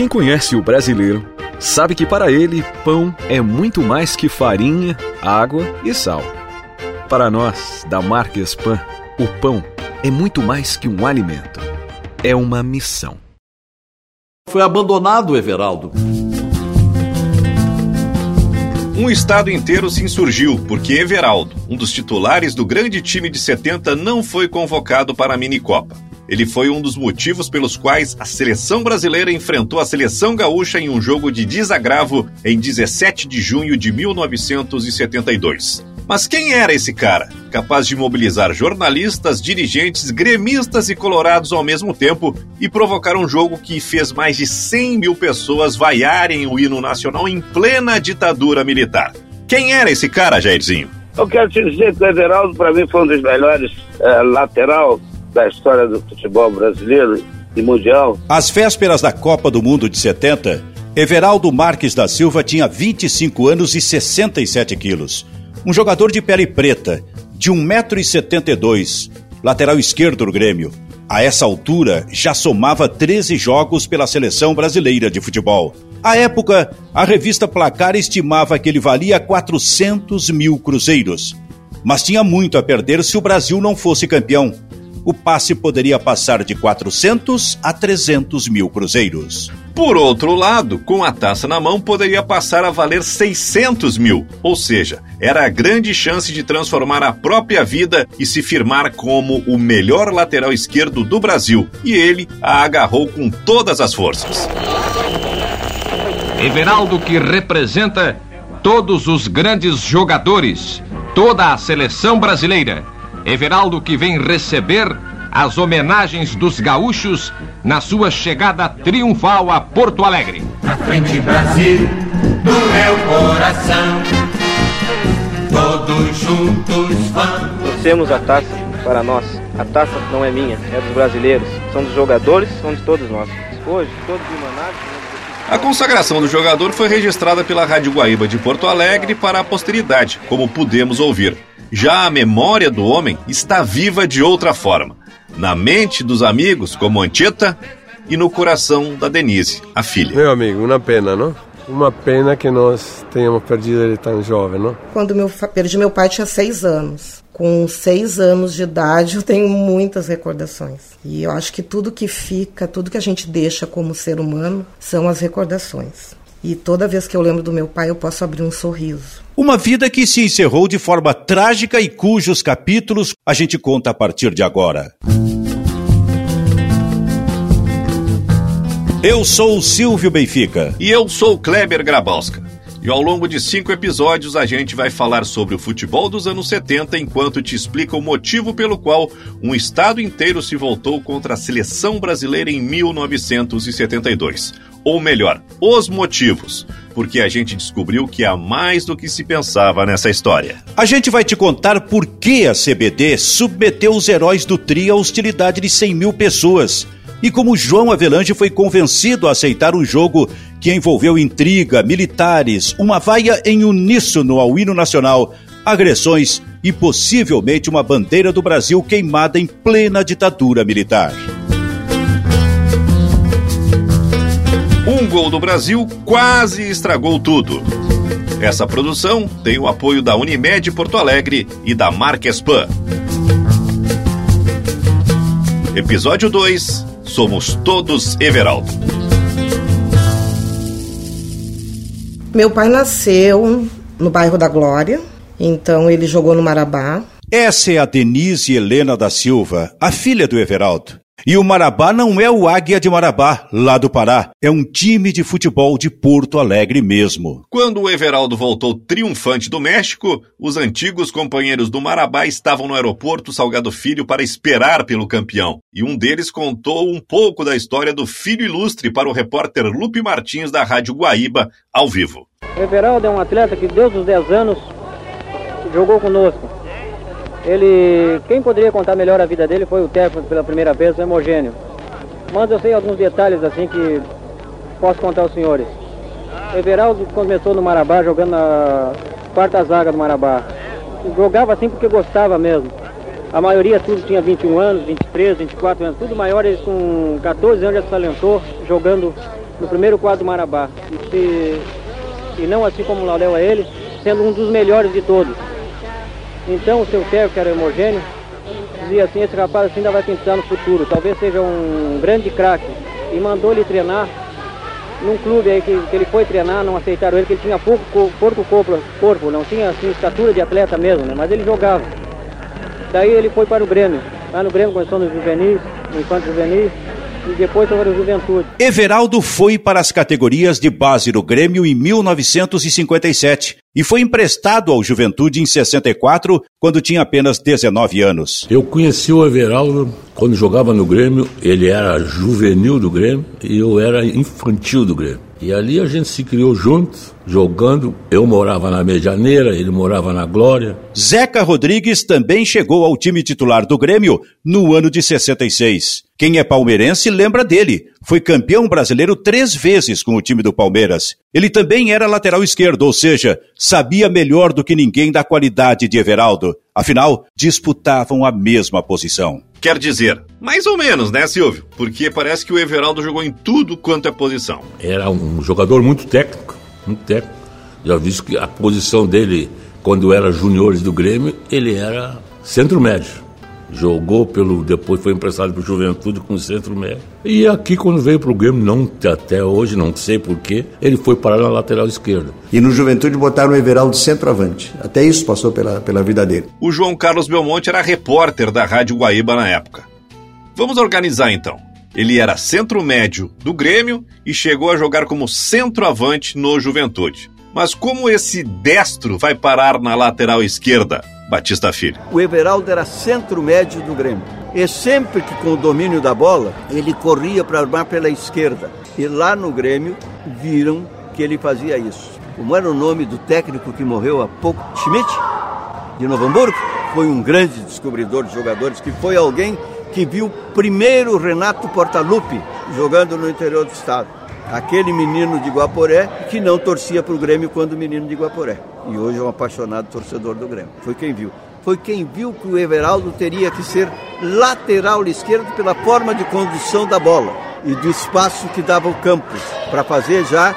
Quem conhece o brasileiro sabe que para ele pão é muito mais que farinha, água e sal. Para nós, da marca Spam, o pão é muito mais que um alimento. É uma missão. Foi abandonado, Everaldo. Um estado inteiro se insurgiu porque Everaldo, um dos titulares do grande time de 70, não foi convocado para a minicopa. Ele foi um dos motivos pelos quais a seleção brasileira enfrentou a seleção gaúcha em um jogo de desagravo em 17 de junho de 1972. Mas quem era esse cara? Capaz de mobilizar jornalistas, dirigentes, gremistas e colorados ao mesmo tempo e provocar um jogo que fez mais de 100 mil pessoas vaiarem o hino nacional em plena ditadura militar. Quem era esse cara, Jairzinho? Eu quero te dizer que o Everaldo, para mim, foi um dos melhores é, lateral da história do futebol brasileiro e mundial. Às vésperas da Copa do Mundo de 70, Everaldo Marques da Silva tinha 25 anos e 67 quilos um jogador de pele preta, de 1,72m, lateral esquerdo do Grêmio. A essa altura, já somava 13 jogos pela seleção brasileira de futebol. À época, a revista Placar estimava que ele valia 400 mil cruzeiros. Mas tinha muito a perder se o Brasil não fosse campeão o passe poderia passar de 400 a 300 mil cruzeiros. Por outro lado, com a taça na mão, poderia passar a valer 600 mil, ou seja, era a grande chance de transformar a própria vida e se firmar como o melhor lateral esquerdo do Brasil. E ele a agarrou com todas as forças. Everaldo que representa todos os grandes jogadores, toda a seleção brasileira Everaldo que vem receber as homenagens dos gaúchos na sua chegada triunfal a Porto Alegre. Na frente Brasil, do meu coração, todos juntos vamos. Torcemos a taça para nós. A taça não é minha, é dos brasileiros. São dos jogadores, são de todos nós. Hoje, todos emanados. A consagração do jogador foi registrada pela Rádio Guaíba de Porto Alegre para a posteridade, como pudemos ouvir. Já a memória do homem está viva de outra forma. Na mente dos amigos, como Antieta, e no coração da Denise, a filha. Meu amigo, uma pena, não? Uma pena que nós tenhamos perdido ele tão jovem, não? Quando meu, perdi meu pai tinha seis anos. Com seis anos de idade eu tenho muitas recordações. E eu acho que tudo que fica, tudo que a gente deixa como ser humano, são as recordações. E toda vez que eu lembro do meu pai, eu posso abrir um sorriso. Uma vida que se encerrou de forma trágica e cujos capítulos a gente conta a partir de agora. Eu sou o Silvio Benfica. E eu sou o Kleber Grabowska. E ao longo de cinco episódios a gente vai falar sobre o futebol dos anos 70 enquanto te explica o motivo pelo qual um estado inteiro se voltou contra a seleção brasileira em 1972 ou melhor, os motivos, porque a gente descobriu que há mais do que se pensava nessa história. A gente vai te contar por que a CBD submeteu os heróis do TRI à hostilidade de 100 mil pessoas e como João Avelange foi convencido a aceitar um jogo que envolveu intriga, militares, uma vaia em uníssono ao hino nacional, agressões e possivelmente uma bandeira do Brasil queimada em plena ditadura militar. Um gol do Brasil quase estragou tudo. Essa produção tem o apoio da Unimed Porto Alegre e da Marquespan. Episódio 2 Somos Todos Everaldo. Meu pai nasceu no bairro da Glória, então ele jogou no Marabá. Essa é a Denise Helena da Silva, a filha do Everaldo. E o Marabá não é o Águia de Marabá, lá do Pará. É um time de futebol de Porto Alegre mesmo. Quando o Everaldo voltou triunfante do México, os antigos companheiros do Marabá estavam no aeroporto Salgado Filho para esperar pelo campeão. E um deles contou um pouco da história do filho ilustre para o repórter Lupe Martins da Rádio Guaíba, ao vivo. O Everaldo é um atleta que desde os 10 anos jogou conosco ele, quem poderia contar melhor a vida dele foi o técnico pela primeira vez, o Hemogênio. Mas eu sei alguns detalhes assim que posso contar aos senhores. O Everaldo começou no Marabá, jogando na quarta zaga do Marabá. Jogava assim porque gostava mesmo. A maioria tudo tinha 21 anos, 23, 24 anos, tudo maior, ele com 14 anos já se talentou jogando no primeiro quadro do Marabá. E, se, e não assim como o Laudel a ele, sendo um dos melhores de todos. Então o seu técnico, que era homogêneo, dizia assim, esse rapaz assim ainda vai pintar no futuro, talvez seja um grande craque. E mandou ele treinar num clube aí que, que, ele foi treinar, não aceitaram ele, que ele tinha pouco, pouco corpo, corpo, não tinha assim, estatura de atleta mesmo, né? mas ele jogava. Daí ele foi para o Grêmio. Lá no Grêmio começou no juvenis, no infanto juvenis, e depois sobre a juventude. Everaldo foi para as categorias de base do Grêmio em 1957 e foi emprestado ao Juventude em 64, quando tinha apenas 19 anos. Eu conheci o Everaldo quando jogava no Grêmio, ele era juvenil do Grêmio e eu era infantil do Grêmio. E ali a gente se criou juntos, jogando. Eu morava na Medianeira, ele morava na Glória. Zeca Rodrigues também chegou ao time titular do Grêmio no ano de 66. Quem é palmeirense lembra dele. Foi campeão brasileiro três vezes com o time do Palmeiras. Ele também era lateral esquerdo, ou seja, sabia melhor do que ninguém da qualidade de Everaldo. Afinal, disputavam a mesma posição. Quer dizer, mais ou menos, né, Silvio? Porque parece que o Everaldo jogou em tudo quanto é posição. Era um jogador muito técnico, muito técnico. Já visto que a posição dele, quando era juniores do Grêmio, ele era centro médio jogou pelo depois foi emprestado para o Juventude com o centro médio. E aqui quando veio para o Grêmio, não até hoje, não sei porquê, ele foi parar na lateral esquerda. E no Juventude botaram o Everaldo centroavante. Até isso passou pela, pela vida dele. O João Carlos Belmonte era repórter da Rádio Guaíba na época. Vamos organizar então. Ele era centro médio do Grêmio e chegou a jogar como centroavante no Juventude. Mas como esse destro vai parar na lateral esquerda? Batista Filho. O Everaldo era centro médio do Grêmio. E sempre que com o domínio da bola, ele corria para armar pela esquerda. E lá no Grêmio viram que ele fazia isso. Como era o nome do técnico que morreu há pouco? Schmidt, de Novo Hamburgo? Foi um grande descobridor de jogadores, que foi alguém que viu primeiro Renato Portaluppi jogando no interior do estado. Aquele menino de Guaporé que não torcia para o Grêmio quando menino de Guaporé e hoje é um apaixonado torcedor do Grêmio. Foi quem viu. Foi quem viu que o Everaldo teria que ser lateral esquerdo pela forma de condução da bola e do espaço que dava o campo para fazer já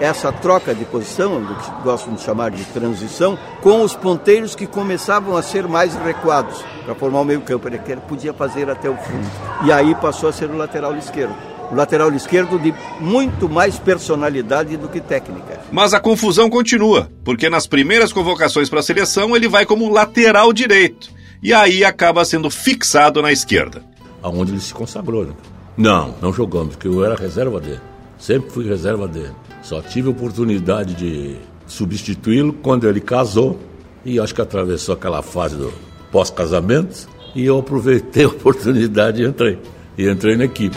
essa troca de posição, do que gostam de chamar de transição, com os ponteiros que começavam a ser mais recuados para formar o meio campo. Ele podia fazer até o fundo. E aí passou a ser o lateral esquerdo lateral esquerdo de muito mais personalidade do que técnica. Mas a confusão continua, porque nas primeiras convocações para a seleção ele vai como lateral direito e aí acaba sendo fixado na esquerda. Aonde ele se consagrou. Né? Não, não jogamos, porque eu era reserva dele. Sempre fui reserva dele. Só tive oportunidade de substituí-lo quando ele casou e acho que atravessou aquela fase do pós-casamento e eu aproveitei a oportunidade e entrei. E entrei na equipe.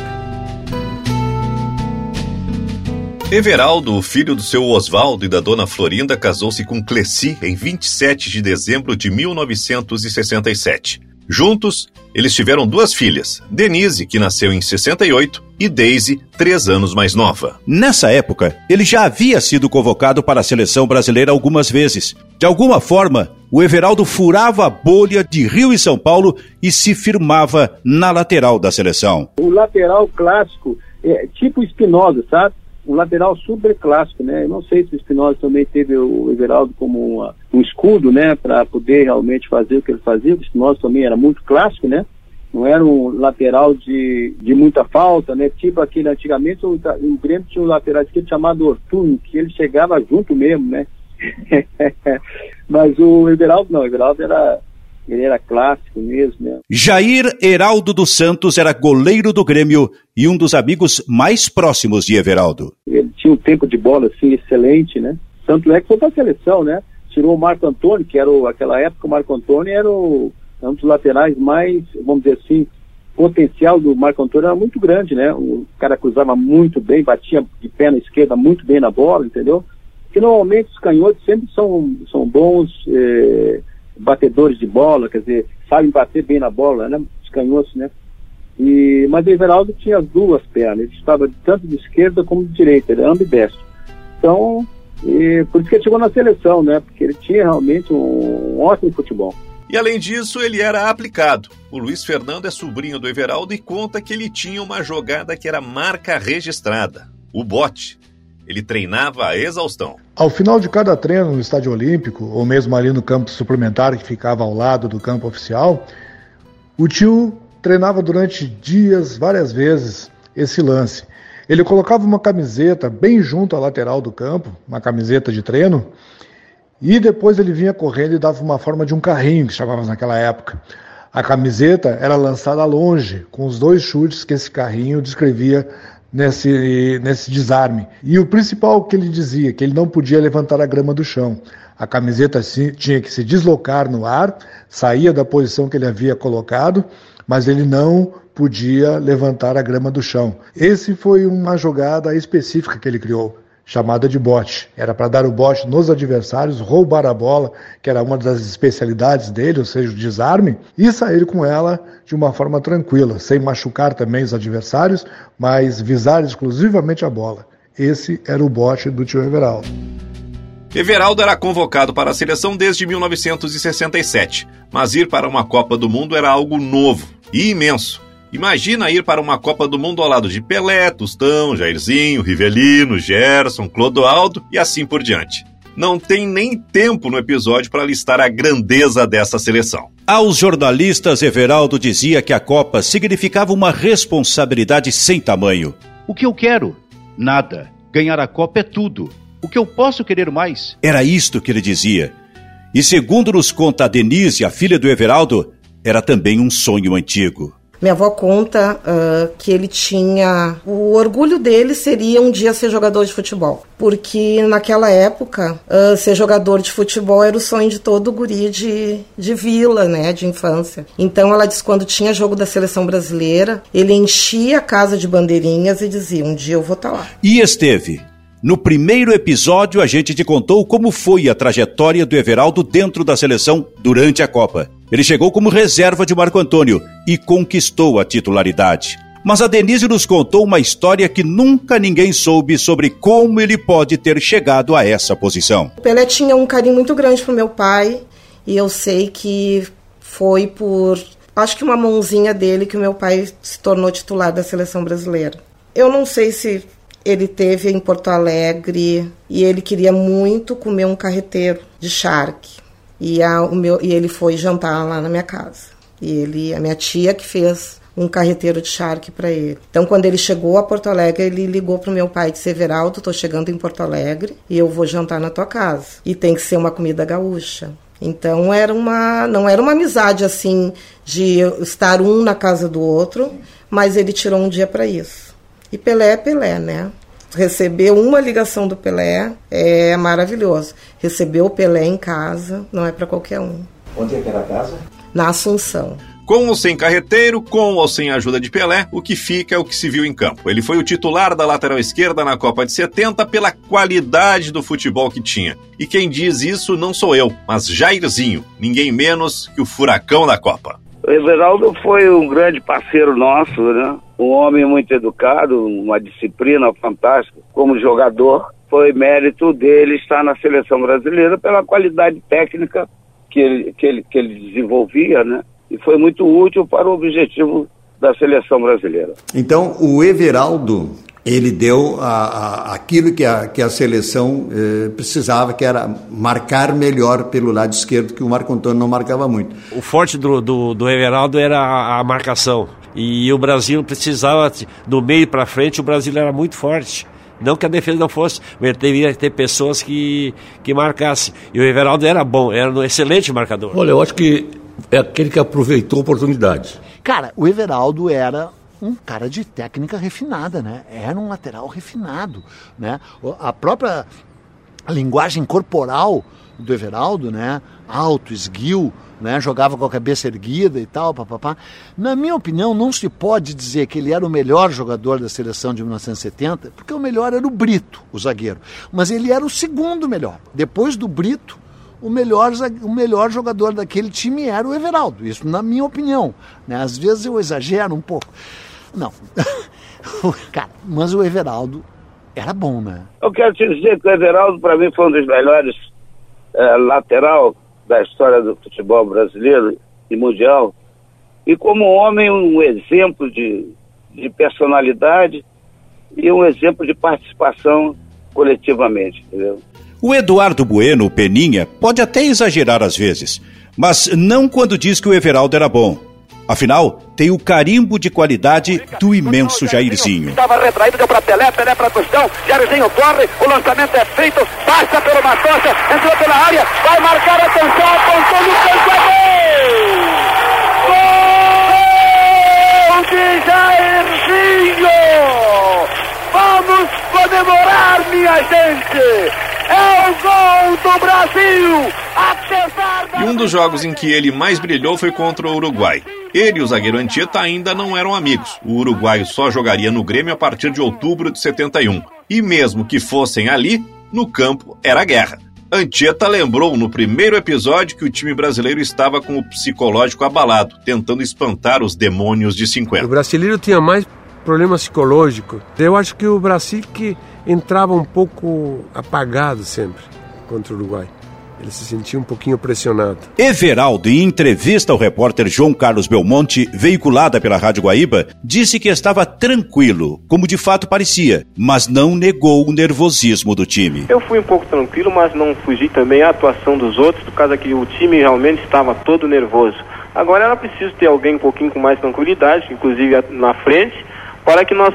Everaldo, o filho do seu Oswaldo e da dona Florinda, casou-se com Cleci em 27 de dezembro de 1967. Juntos, eles tiveram duas filhas, Denise, que nasceu em 68, e Daisy, três anos mais nova. Nessa época, ele já havia sido convocado para a seleção brasileira algumas vezes. De alguma forma, o Everaldo furava a bolha de Rio e São Paulo e se firmava na lateral da seleção. O lateral clássico, é, tipo Espinosa, sabe? Um lateral super clássico, né? Eu não sei se o Espinosa também teve o Everaldo como uma, um escudo, né, para poder realmente fazer o que ele fazia. O Espinosa também era muito clássico, né? Não era um lateral de, de muita falta, né? Tipo aquele antigamente o, o Grêmio tinha um lateral esquerdo chamado Ortuno, que ele chegava junto mesmo, né? Mas o Everaldo não, o Everaldo era ele era clássico mesmo. Né? Jair Heraldo dos Santos era goleiro do Grêmio e um dos amigos mais próximos de Everaldo. Ele tinha um tempo de bola assim excelente, né? Tanto é que foi para a seleção, né? Tirou o Marco Antônio, que era o, aquela época o Marco Antônio era o, um dos laterais mais, vamos dizer assim, potencial do Marco Antônio era muito grande, né? O cara cruzava muito bem, batia de pé na esquerda muito bem na bola, entendeu? Que normalmente os canhotos sempre são, são bons. Eh, batedores de bola, quer dizer, sabem bater bem na bola, né? Os canhotos, né? E, mas o Everaldo tinha as duas pernas, ele estava tanto de esquerda como de direita, ele era ambidestro. Então, e, por isso que ele chegou na seleção, né? Porque ele tinha realmente um, um ótimo futebol. E além disso, ele era aplicado. O Luiz Fernando é sobrinho do Everaldo e conta que ele tinha uma jogada que era marca registrada. o bote. Ele treinava a exaustão. Ao final de cada treino no estádio olímpico, ou mesmo ali no campo suplementar que ficava ao lado do campo oficial, o tio treinava durante dias, várias vezes, esse lance. Ele colocava uma camiseta bem junto à lateral do campo, uma camiseta de treino, e depois ele vinha correndo e dava uma forma de um carrinho, que chamávamos naquela época. A camiseta era lançada longe, com os dois chutes que esse carrinho descrevia nesse, nesse desarme. E o principal que ele dizia, que ele não podia levantar a grama do chão. A camiseta tinha que se deslocar no ar, saía da posição que ele havia colocado, mas ele não podia levantar a grama do chão. Esse foi uma jogada específica que ele criou chamada de bote. Era para dar o bote nos adversários, roubar a bola, que era uma das especialidades dele, ou seja, o desarme, e sair com ela de uma forma tranquila, sem machucar também os adversários, mas visar exclusivamente a bola. Esse era o bote do tio Everaldo. Everaldo era convocado para a seleção desde 1967, mas ir para uma Copa do Mundo era algo novo e imenso. Imagina ir para uma Copa do Mundo ao lado de Pelé, Tostão, Jairzinho, Rivelino, Gerson, Clodoaldo e assim por diante. Não tem nem tempo no episódio para listar a grandeza dessa seleção. Aos jornalistas, Everaldo dizia que a Copa significava uma responsabilidade sem tamanho. O que eu quero? Nada. Ganhar a Copa é tudo. O que eu posso querer mais? Era isto que ele dizia. E segundo nos conta a Denise, a filha do Everaldo, era também um sonho antigo. Minha avó conta uh, que ele tinha. O orgulho dele seria um dia ser jogador de futebol. Porque naquela época, uh, ser jogador de futebol era o sonho de todo guri de, de vila, né? De infância. Então ela diz quando tinha jogo da seleção brasileira, ele enchia a casa de bandeirinhas e dizia: Um dia eu vou estar tá lá. E esteve. No primeiro episódio, a gente te contou como foi a trajetória do Everaldo dentro da seleção durante a Copa. Ele chegou como reserva de Marco Antônio e conquistou a titularidade. Mas a Denise nos contou uma história que nunca ninguém soube sobre como ele pode ter chegado a essa posição. O Pelé tinha um carinho muito grande pro meu pai e eu sei que foi por acho que uma mãozinha dele que o meu pai se tornou titular da seleção brasileira. Eu não sei se ele teve em Porto Alegre e ele queria muito comer um carreteiro de charque. E, a, o meu, e ele foi jantar lá na minha casa. E ele, a minha tia que fez um carreteiro de charque para ele. Então, quando ele chegou a Porto Alegre, ele ligou pro meu pai de Severaldo, tô chegando em Porto Alegre e eu vou jantar na tua casa. E tem que ser uma comida gaúcha. Então era uma, não era uma amizade assim de estar um na casa do outro, mas ele tirou um dia para isso. E Pelé é Pelé, né? receber uma ligação do Pelé é maravilhoso. Receber o Pelé em casa não é para qualquer um. Onde é que era a casa? Na Assunção. Com ou sem carreteiro, com ou sem ajuda de Pelé, o que fica é o que se viu em campo. Ele foi o titular da lateral esquerda na Copa de 70 pela qualidade do futebol que tinha. E quem diz isso não sou eu, mas Jairzinho, ninguém menos que o furacão da Copa. O Everaldo foi um grande parceiro nosso, né? Um homem muito educado, uma disciplina fantástica. Como jogador, foi mérito dele estar na seleção brasileira pela qualidade técnica que ele, que ele, que ele desenvolvia, né? E foi muito útil para o objetivo da seleção brasileira. Então, o Everaldo ele deu a, a, aquilo que a, que a seleção eh, precisava, que era marcar melhor pelo lado esquerdo, que o Marco Antônio não marcava muito. O forte do, do, do Everaldo era a, a marcação. E o Brasil precisava, do meio para frente, o Brasil era muito forte. Não que a defesa não fosse, mas devia ter pessoas que, que marcassem. E o Everaldo era bom, era um excelente marcador. Olha, eu acho que é aquele que aproveitou a oportunidade. Cara, o Everaldo era um cara de técnica refinada, né? Era um lateral refinado, né? A própria linguagem corporal do Everaldo, né? Alto, esguio, né? Jogava com a cabeça erguida e tal, papapá. Na minha opinião, não se pode dizer que ele era o melhor jogador da seleção de 1970, porque o melhor era o Brito, o zagueiro. Mas ele era o segundo melhor. Depois do Brito, o melhor, o melhor jogador daquele time era o Everaldo. Isso na minha opinião. Né? Às vezes eu exagero um pouco. Não. Cara, mas o Everaldo era bom, né? Eu quero te dizer que o Everaldo, para mim, foi um dos melhores é, lateral da história do futebol brasileiro e mundial. E como homem, um exemplo de, de personalidade e um exemplo de participação coletivamente, entendeu? O Eduardo Bueno, Peninha, pode até exagerar às vezes, mas não quando diz que o Everaldo era bom. Afinal, tem o carimbo de qualidade do imenso Jairzinho. Estava retraído, deu para Pelé, Pelé para Tostão, Jairzinho corre, o lançamento é feito, passa pelo Matocha, entrou pela área, vai marcar atenção, apontou no canto, gol! Gol de Jairzinho! Vamos comemorar, minha gente! É o gol do Brasil! Apesar da... E um dos jogos em que ele mais brilhou foi contra o Uruguai. Ele e o zagueiro Antieta ainda não eram amigos. O uruguaio só jogaria no Grêmio a partir de outubro de 71. E mesmo que fossem ali, no campo era guerra. Antieta lembrou no primeiro episódio que o time brasileiro estava com o psicológico abalado, tentando espantar os demônios de 50. O brasileiro tinha mais problema psicológico. Eu acho que o Brasil que entrava um pouco apagado sempre contra o Uruguai. Ele se sentia um pouquinho pressionado. Everaldo, em entrevista ao repórter João Carlos Belmonte, veiculada pela Rádio Guaíba, disse que estava tranquilo, como de fato parecia, mas não negou o nervosismo do time. Eu fui um pouco tranquilo, mas não fugi também à atuação dos outros, por causa que o time realmente estava todo nervoso. Agora era preciso ter alguém um pouquinho com mais tranquilidade, inclusive na frente, para que nós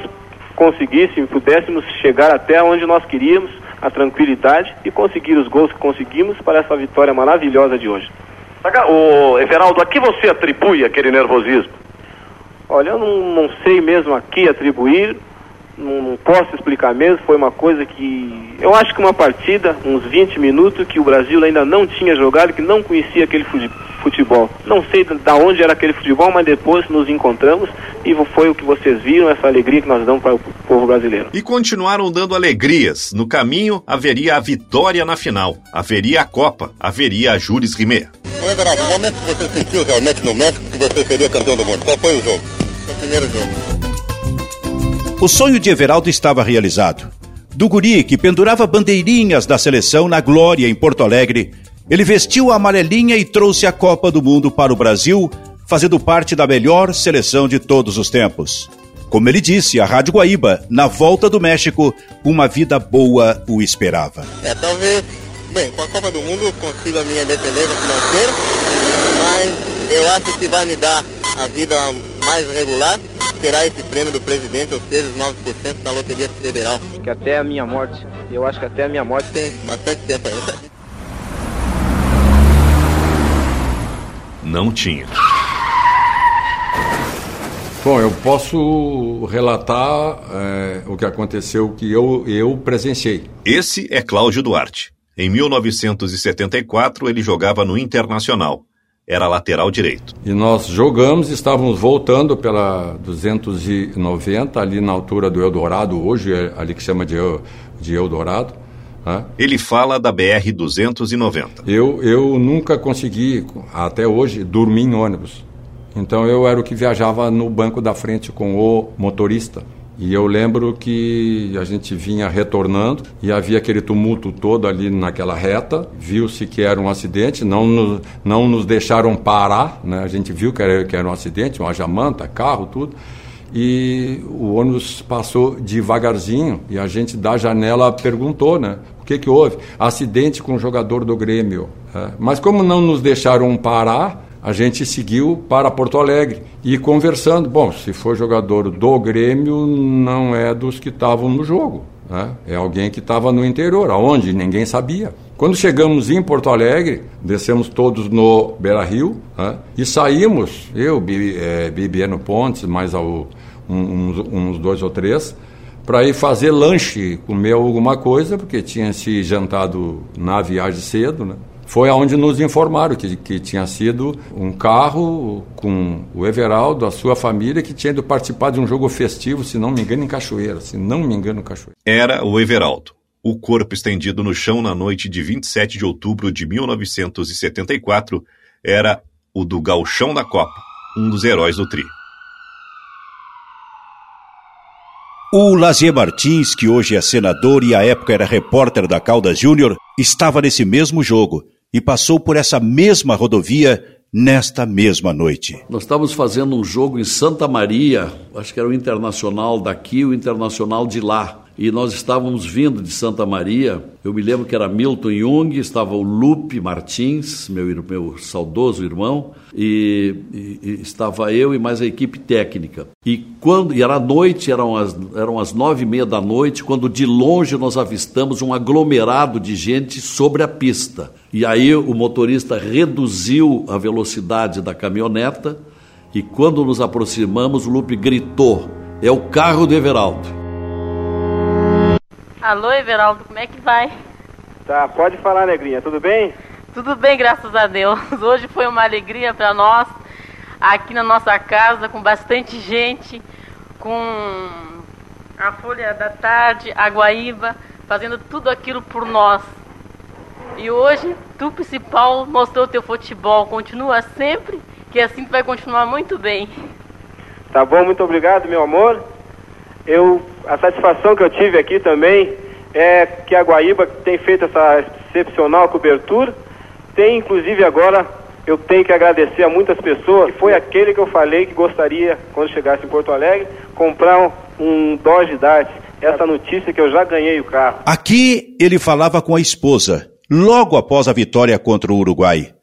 conseguíssemos, pudéssemos chegar até onde nós queríamos, a tranquilidade e conseguir os gols que conseguimos para essa vitória maravilhosa de hoje. O Everaldo, a que você atribui aquele nervosismo? Olha, eu não, não sei mesmo a que atribuir, não, não, posso explicar mesmo, foi uma coisa que. Eu acho que uma partida, uns 20 minutos, que o Brasil ainda não tinha jogado, que não conhecia aquele futebol. Não sei da onde era aquele futebol, mas depois nos encontramos e foi o que vocês viram, essa alegria que nós damos para o povo brasileiro. E continuaram dando alegrias. No caminho haveria a vitória na final, haveria a Copa, haveria a Jules Rimet. Everaldo, o momento que você sentiu realmente no México que você seria campeão do mundo, qual foi o jogo? O primeiro jogo. O sonho de Everaldo estava realizado. Do guri que pendurava bandeirinhas da seleção na glória em Porto Alegre, ele vestiu a amarelinha e trouxe a Copa do Mundo para o Brasil, fazendo parte da melhor seleção de todos os tempos. Como ele disse à Rádio Guaíba, na volta do México, uma vida boa o esperava. É, talvez, bem, com a Copa do Mundo consiga a minha independência financeira, mas eu acho que vai me dar a vida mais regular terá esse prêmio do presidente, ou seja, os 9% da loteria federal. Que até a minha morte, eu acho que até a minha morte tem bastante tempo ainda. Não tinha. Bom, eu posso relatar é, o que aconteceu que eu, eu presenciei. Esse é Cláudio Duarte. Em 1974, ele jogava no Internacional era lateral direito. E nós jogamos, estávamos voltando pela 290, ali na altura do Eldorado, hoje é ali que chama de, de Eldorado. Né? Ele fala da BR-290. Eu, eu nunca consegui, até hoje, dormir em ônibus. Então eu era o que viajava no banco da frente com o motorista. E eu lembro que a gente vinha retornando e havia aquele tumulto todo ali naquela reta. Viu-se que era um acidente, não nos, não nos deixaram parar, né? A gente viu que era, que era um acidente, uma jamanta, carro, tudo. E o ônibus passou devagarzinho e a gente da janela perguntou, né? O que, que houve? Acidente com o jogador do Grêmio. É. Mas como não nos deixaram parar, a gente seguiu para Porto Alegre e conversando. Bom, se for jogador do Grêmio, não é dos que estavam no jogo. Né? É alguém que estava no interior, aonde ninguém sabia. Quando chegamos em Porto Alegre, descemos todos no Beira Rio né? e saímos, eu, é, Bibiano Pontes, mais ao, uns, uns dois ou três, para ir fazer lanche, comer alguma coisa, porque tinha se jantado na viagem cedo, né? Foi aonde nos informaram que, que tinha sido um carro com o Everaldo, a sua família, que tinha ido participar de um jogo festivo, se não me engano, em Cachoeira. Se não me engano, em Cachoeira. Era o Everaldo. O corpo estendido no chão na noite de 27 de outubro de 1974 era o do Galchão da Copa, um dos heróis do Tri. O Lazier Martins, que hoje é senador e à época era repórter da Caldas Júnior, estava nesse mesmo jogo e passou por essa mesma rodovia nesta mesma noite. Nós estávamos fazendo um jogo em Santa Maria, acho que era o internacional daqui, o internacional de lá e nós estávamos vindo de Santa Maria. Eu me lembro que era Milton Jung, estava o Lupe Martins, meu, meu saudoso irmão, e, e, e, estava eu e mais a equipe técnica. E quando e era noite, eram as, eram as nove e meia da noite, quando de longe nós avistamos um aglomerado de gente sobre a pista. E aí o motorista reduziu a velocidade da caminhoneta e quando nos aproximamos, o Lupe gritou: "É o carro do Everaldo". Alô, Everaldo, como é que vai? Tá, pode falar, Negrinha, tudo bem? Tudo bem, graças a Deus. Hoje foi uma alegria para nós, aqui na nossa casa, com bastante gente, com a Folha da Tarde, a Guaíba, fazendo tudo aquilo por nós. E hoje, tu principal mostrou teu futebol, continua sempre, que assim tu vai continuar muito bem. Tá bom, muito obrigado, meu amor. Eu, a satisfação que eu tive aqui também é que a Guaíba tem feito essa excepcional cobertura. Tem, inclusive, agora, eu tenho que agradecer a muitas pessoas. Foi aquele que eu falei que gostaria, quando chegasse em Porto Alegre, comprar um, um Dodge Dart. Essa notícia que eu já ganhei o carro. Aqui ele falava com a esposa, logo após a vitória contra o Uruguai.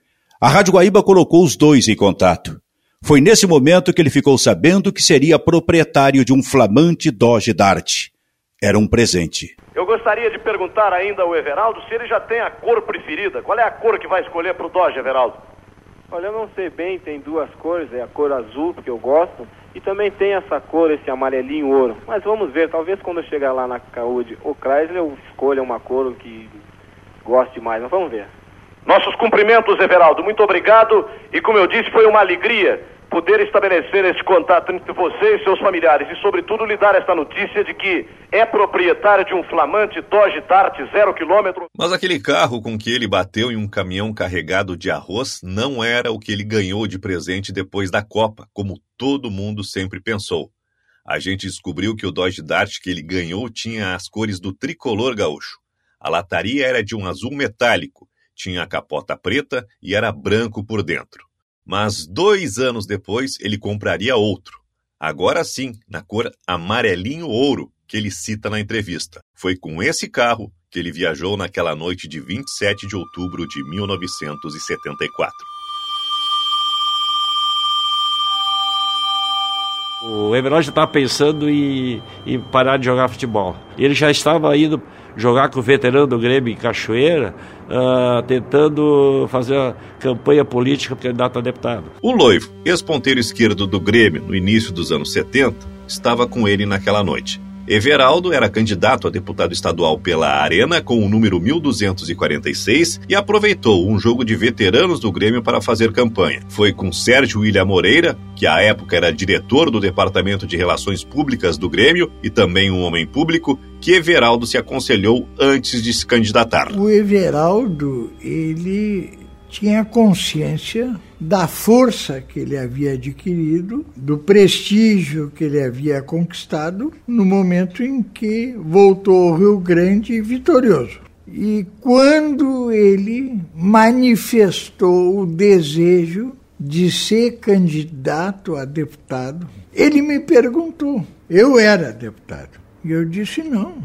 A Rádio Guaíba colocou os dois em contato. Foi nesse momento que ele ficou sabendo que seria proprietário de um flamante Dodge Dart. Era um presente. Eu gostaria de perguntar ainda ao Everaldo se ele já tem a cor preferida. Qual é a cor que vai escolher para o Dodge, Everaldo? Olha, eu não sei bem, tem duas cores, é a cor azul, que eu gosto, e também tem essa cor, esse amarelinho ouro. Mas vamos ver, talvez quando eu chegar lá na Caúde ou Chrysler eu escolha uma cor que goste mais, mas vamos ver. Nossos cumprimentos, Everaldo. Muito obrigado. E como eu disse, foi uma alegria poder estabelecer este contato entre você e seus familiares e, sobretudo, lhe dar esta notícia de que é proprietário de um flamante Dodge Dart zero quilômetro. Mas aquele carro com que ele bateu em um caminhão carregado de arroz não era o que ele ganhou de presente depois da Copa, como todo mundo sempre pensou. A gente descobriu que o Dodge Dart que ele ganhou tinha as cores do tricolor gaúcho. A lataria era de um azul metálico tinha a capota preta e era branco por dentro. Mas dois anos depois ele compraria outro. Agora sim, na cor amarelinho ouro, que ele cita na entrevista. Foi com esse carro que ele viajou naquela noite de 27 de outubro de 1974. O Everaldo já estava pensando em, em, parar de jogar futebol. Ele já estava indo jogar com o veterano do Grêmio em Cachoeira, uh, tentando fazer a campanha política para candidato a deputado. O Loivo, ex-ponteiro esquerdo do Grêmio no início dos anos 70, estava com ele naquela noite. Everaldo era candidato a deputado estadual pela Arena com o número 1246 e aproveitou um jogo de veteranos do Grêmio para fazer campanha. Foi com Sérgio William Moreira, que à época era diretor do Departamento de Relações Públicas do Grêmio e também um homem público, que Everaldo se aconselhou antes de se candidatar. O Everaldo, ele tinha consciência da força que ele havia adquirido, do prestígio que ele havia conquistado no momento em que voltou ao Rio Grande vitorioso. E quando ele manifestou o desejo de ser candidato a deputado, ele me perguntou. Eu era deputado. E eu disse: não,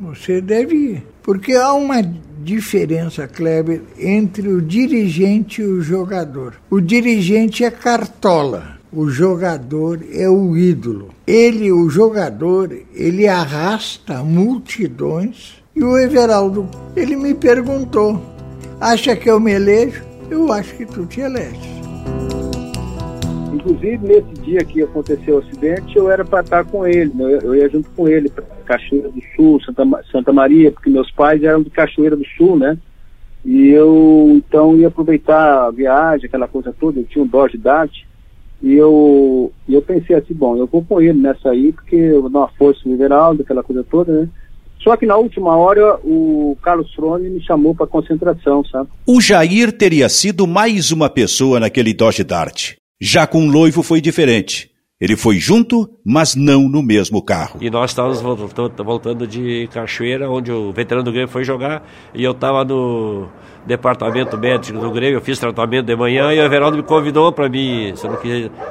você deve ir. Porque há uma diferença, Kleber, entre o dirigente e o jogador. O dirigente é cartola, o jogador é o ídolo. Ele, o jogador, ele arrasta multidões. E o Everaldo, ele me perguntou: acha que eu me elejo? Eu acho que tu te eleges. Inclusive, nesse dia que aconteceu o acidente, eu era para estar com ele, né? eu ia junto com ele para Cachoeira do Sul, Santa, Santa Maria, porque meus pais eram de Cachoeira do Sul, né? E eu, então, ia aproveitar a viagem, aquela coisa toda, eu tinha um Dodge Dart, e eu, eu pensei assim, bom, eu vou com ele nessa aí, porque eu vou dar uma força no aquela coisa toda, né? Só que na última hora o Carlos Frone me chamou para concentração, sabe? O Jair teria sido mais uma pessoa naquele Dodge Dart. Já com o noivo foi diferente. Ele foi junto, mas não no mesmo carro. E nós estávamos voltando, de Cachoeira, onde o veterano do Grêmio foi jogar, e eu estava no departamento médico do Grêmio, eu fiz tratamento de manhã, e o Everaldo me convidou para mim, se eu não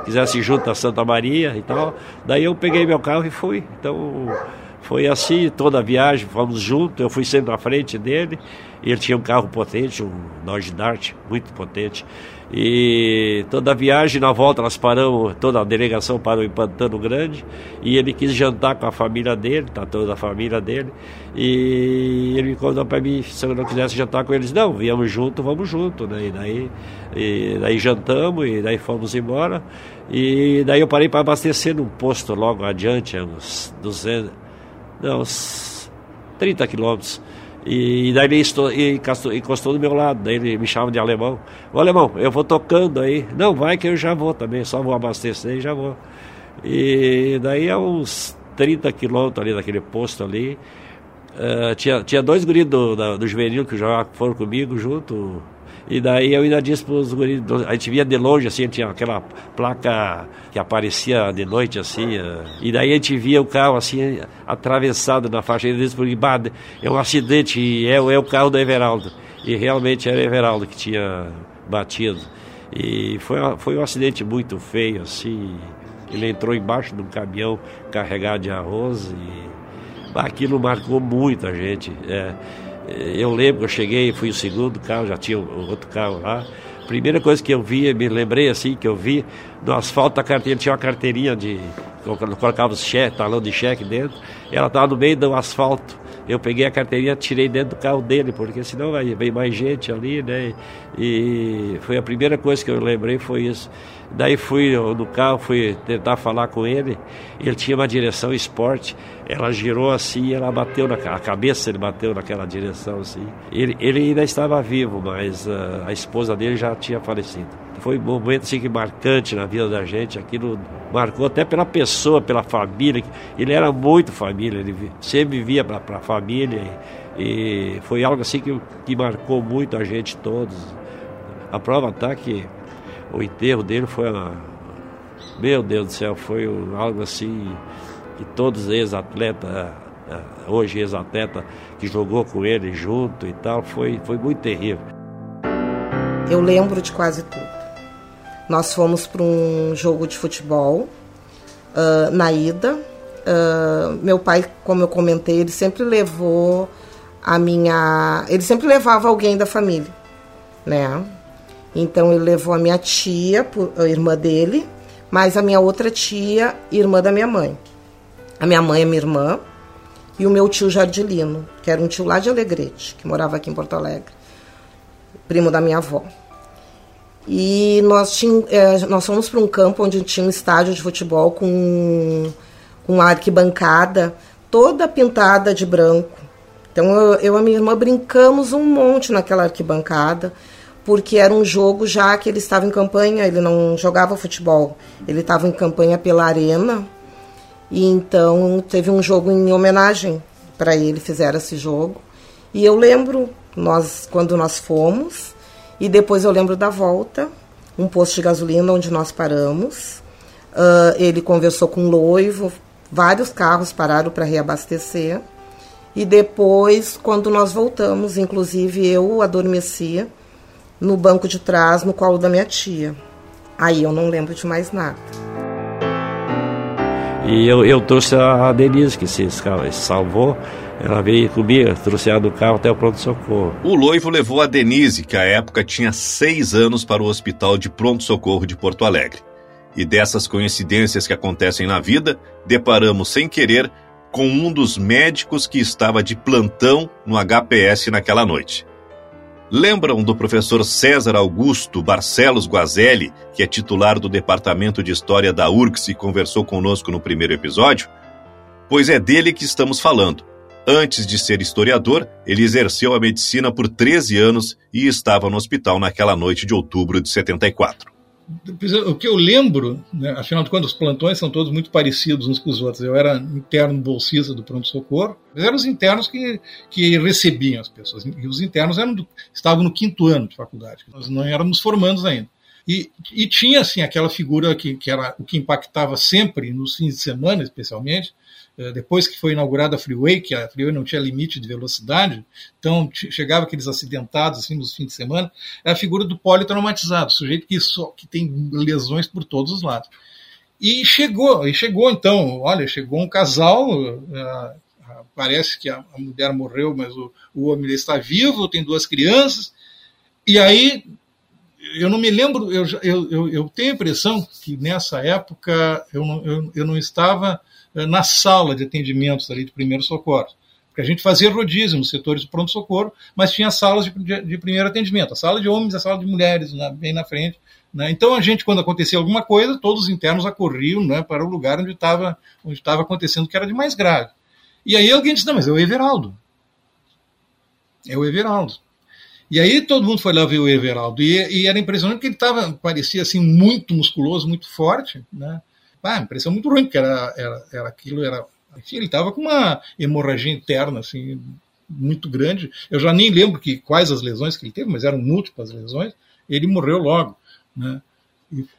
quisesse ir junto a Santa Maria e tal. Daí eu peguei meu carro e fui. Então foi assim toda a viagem, fomos juntos, eu fui sempre à frente dele, ele tinha um carro potente, um Dodge Dart, muito potente. E toda a viagem, na volta, nós paramos, toda a delegação parou em Pantano Grande, e ele quis jantar com a família dele, tá toda a família dele, e ele me convidou para mim, se eu não quisesse jantar com eles, não, viemos junto, vamos junto, né? E daí, e daí jantamos, e daí fomos embora, e daí eu parei para abastecer num posto logo adiante, uns 200, não, uns 30 quilômetros. E, daí ele estou, encostou, encostou do meu lado, daí ele me chama de alemão. Ô alemão, eu vou tocando aí. Não, vai que eu já vou também, só vou abastecer e já vou. E daí a uns 30 quilômetros ali daquele posto ali, uh, tinha, tinha dois guris do, da, do juvenil que já foram comigo junto, e daí eu ainda disse para os guris, a gente via de longe assim, tinha aquela placa que aparecia de noite assim, eh, e daí a gente via o carro assim, atravessado na faixa, e disse porque bah, é um acidente, é, é o carro do Everaldo. E realmente era Everaldo que tinha batido. E foi, foi um acidente muito feio, assim. Ele entrou embaixo de um caminhão carregado de arroz e aquilo marcou muita gente. É. Eu lembro que eu cheguei, fui o segundo carro, já tinha outro carro lá. Primeira coisa que eu vi, me lembrei assim, que eu vi no asfalto da carteira, tinha uma carteirinha de. colocava os cheque, talão de cheque dentro, ela estava no meio do asfalto. Eu peguei a carteirinha, tirei dentro do carro dele, porque senão vai, vem mais gente ali, né? E foi a primeira coisa que eu lembrei foi isso. Daí fui no carro, fui tentar falar com ele. Ele tinha uma direção esporte. Ela girou assim, ela bateu na a cabeça, ele bateu naquela direção assim. Ele, ele ainda estava vivo, mas uh, a esposa dele já tinha falecido. Foi um momento assim que marcante na vida da gente. Aquilo marcou até pela pessoa, pela família. Ele era muito família, ele sempre vivia para a família. E, e foi algo assim que, que marcou muito a gente todos. A prova está que o enterro dele foi uma... Meu Deus do céu, foi algo assim que todos ex-atletas, eh, hoje ex-atleta, que jogou com ele junto e tal, foi, foi muito terrível. Eu lembro de quase tudo. Nós fomos para um jogo de futebol uh, na ida. Uh, meu pai, como eu comentei, ele sempre levou a minha. Ele sempre levava alguém da família, né? Então ele levou a minha tia, a irmã dele, mais a minha outra tia, irmã da minha mãe. A minha mãe é minha irmã e o meu tio Jardilino, que era um tio lá de Alegrete, que morava aqui em Porto Alegre, primo da minha avó. E nós, tínhamos, é, nós fomos para um campo onde tinha um estádio de futebol com, com uma arquibancada toda pintada de branco. Então eu, eu e a minha irmã brincamos um monte naquela arquibancada porque era um jogo já que ele estava em campanha, ele não jogava futebol, ele estava em campanha pela Arena, e então teve um jogo em homenagem para ele, fizeram esse jogo. E eu lembro nós quando nós fomos, e depois eu lembro da volta, um posto de gasolina onde nós paramos. Uh, ele conversou com o noivo, vários carros pararam para reabastecer. E depois, quando nós voltamos, inclusive eu adormecia no banco de trás, no colo da minha tia. Aí eu não lembro de mais nada. E eu, eu trouxe a Denise, que se salvou. Ela veio comigo, trouxe ela do carro até o pronto-socorro. O noivo levou a Denise, que à época tinha seis anos, para o hospital de pronto-socorro de Porto Alegre. E dessas coincidências que acontecem na vida, deparamos sem querer com um dos médicos que estava de plantão no HPS naquela noite. Lembram do professor César Augusto Barcelos Guazelli, que é titular do Departamento de História da URGS e conversou conosco no primeiro episódio? Pois é dele que estamos falando. Antes de ser historiador, ele exerceu a medicina por 13 anos e estava no hospital naquela noite de outubro de 74 o que eu lembro, né, afinal de contas, os plantões são todos muito parecidos uns com os outros. Eu era interno bolsista do pronto-socorro, mas eram os internos que, que recebiam as pessoas. E os internos eram do, estavam no quinto ano de faculdade, nós não éramos formandos ainda. E, e tinha, assim, aquela figura que, que era o que impactava sempre, nos fins de semana, especialmente, depois que foi inaugurada a Freeway, que a Freeway não tinha limite de velocidade, então chegava aqueles acidentados assim nos fins de semana, é a figura do politraumatizado, sujeito que, só, que tem lesões por todos os lados. E chegou, e chegou então, olha, chegou um casal, uh, parece que a, mulher morreu, mas o, o homem está vivo, tem duas crianças, e aí eu não me lembro, eu, eu, eu, tenho a impressão que nessa época eu não, eu, eu não estava eh, na sala de atendimentos ali de primeiro socorro. Porque a gente fazia rodízio nos setores de pronto-socorro, mas tinha salas de, de, de, primeiro atendimento, a sala de homens, a sala de mulheres, na, bem na frente. Né? Então a gente, quando acontecia alguma coisa, todos os internos acorriam né, para o lugar onde estava onde acontecendo que era de mais grave. E aí alguém disse, não, mas é o Everaldo. É o Everaldo. E aí todo mundo foi lá ver o Everaldo. E, e era impressionante que ele tava, parecia assim muito musculoso, muito forte, né? Ah, impressão muito ruim, porque era, era, era aquilo, era. Enfim, ele estava com uma hemorragia interna, assim, muito grande. Eu já nem lembro que, quais as lesões que ele teve, mas eram múltiplas lesões. Ele morreu logo. Né?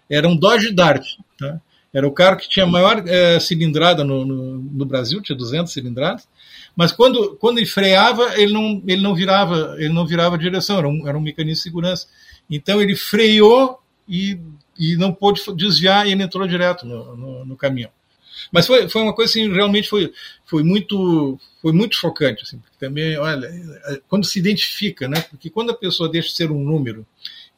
Era um Dodge Dart. Tá? Era o carro que tinha a maior é, cilindrada no, no, no, Brasil, tinha 200 cilindradas. Mas quando, quando ele freava, ele não, ele não virava ele não virava direção, era um, era um mecanismo de segurança. Então ele freou e e não pôde desviar e ele entrou direto no, no, no caminhão. Mas foi, foi uma coisa assim, realmente foi, foi muito foi muito chocante, assim, porque também, olha, quando se identifica, né? Porque quando a pessoa deixa de ser um número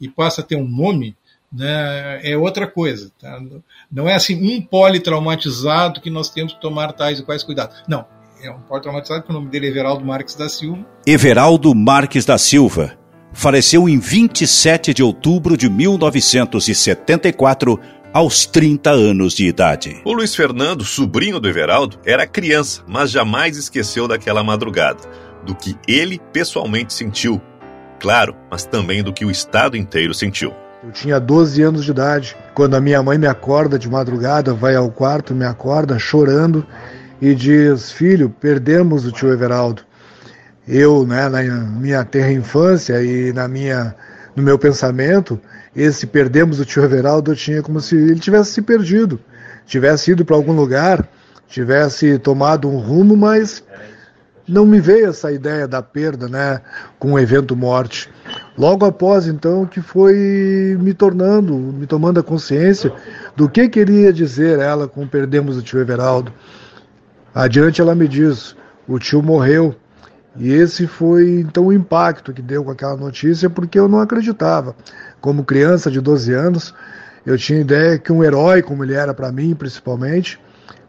e passa a ter um nome, né, é outra coisa. Tá? Não é assim um politraumatizado que nós temos que tomar tais e quais cuidados. Não, é um politraumatizado que o nome dele é Everaldo Marques da Silva. Everaldo Marques da Silva faleceu em 27 de outubro de 1974, aos 30 anos de idade. O Luiz Fernando, sobrinho do Everaldo, era criança, mas jamais esqueceu daquela madrugada, do que ele pessoalmente sentiu. Claro, mas também do que o estado inteiro sentiu. Eu tinha 12 anos de idade, quando a minha mãe me acorda de madrugada, vai ao quarto, me acorda chorando e diz: Filho, perdemos o tio Everaldo eu, né, na minha terra infância e na minha, no meu pensamento, esse perdemos o tio Everaldo, eu tinha como se ele tivesse se perdido, tivesse ido para algum lugar, tivesse tomado um rumo, mas não me veio essa ideia da perda, né, com o evento morte. Logo após, então, que foi me tornando, me tomando a consciência do que queria dizer ela com perdemos o tio Everaldo. Adiante ela me diz, o tio morreu, e esse foi então o impacto que deu com aquela notícia, porque eu não acreditava. Como criança de 12 anos, eu tinha ideia que um herói, como ele era para mim principalmente,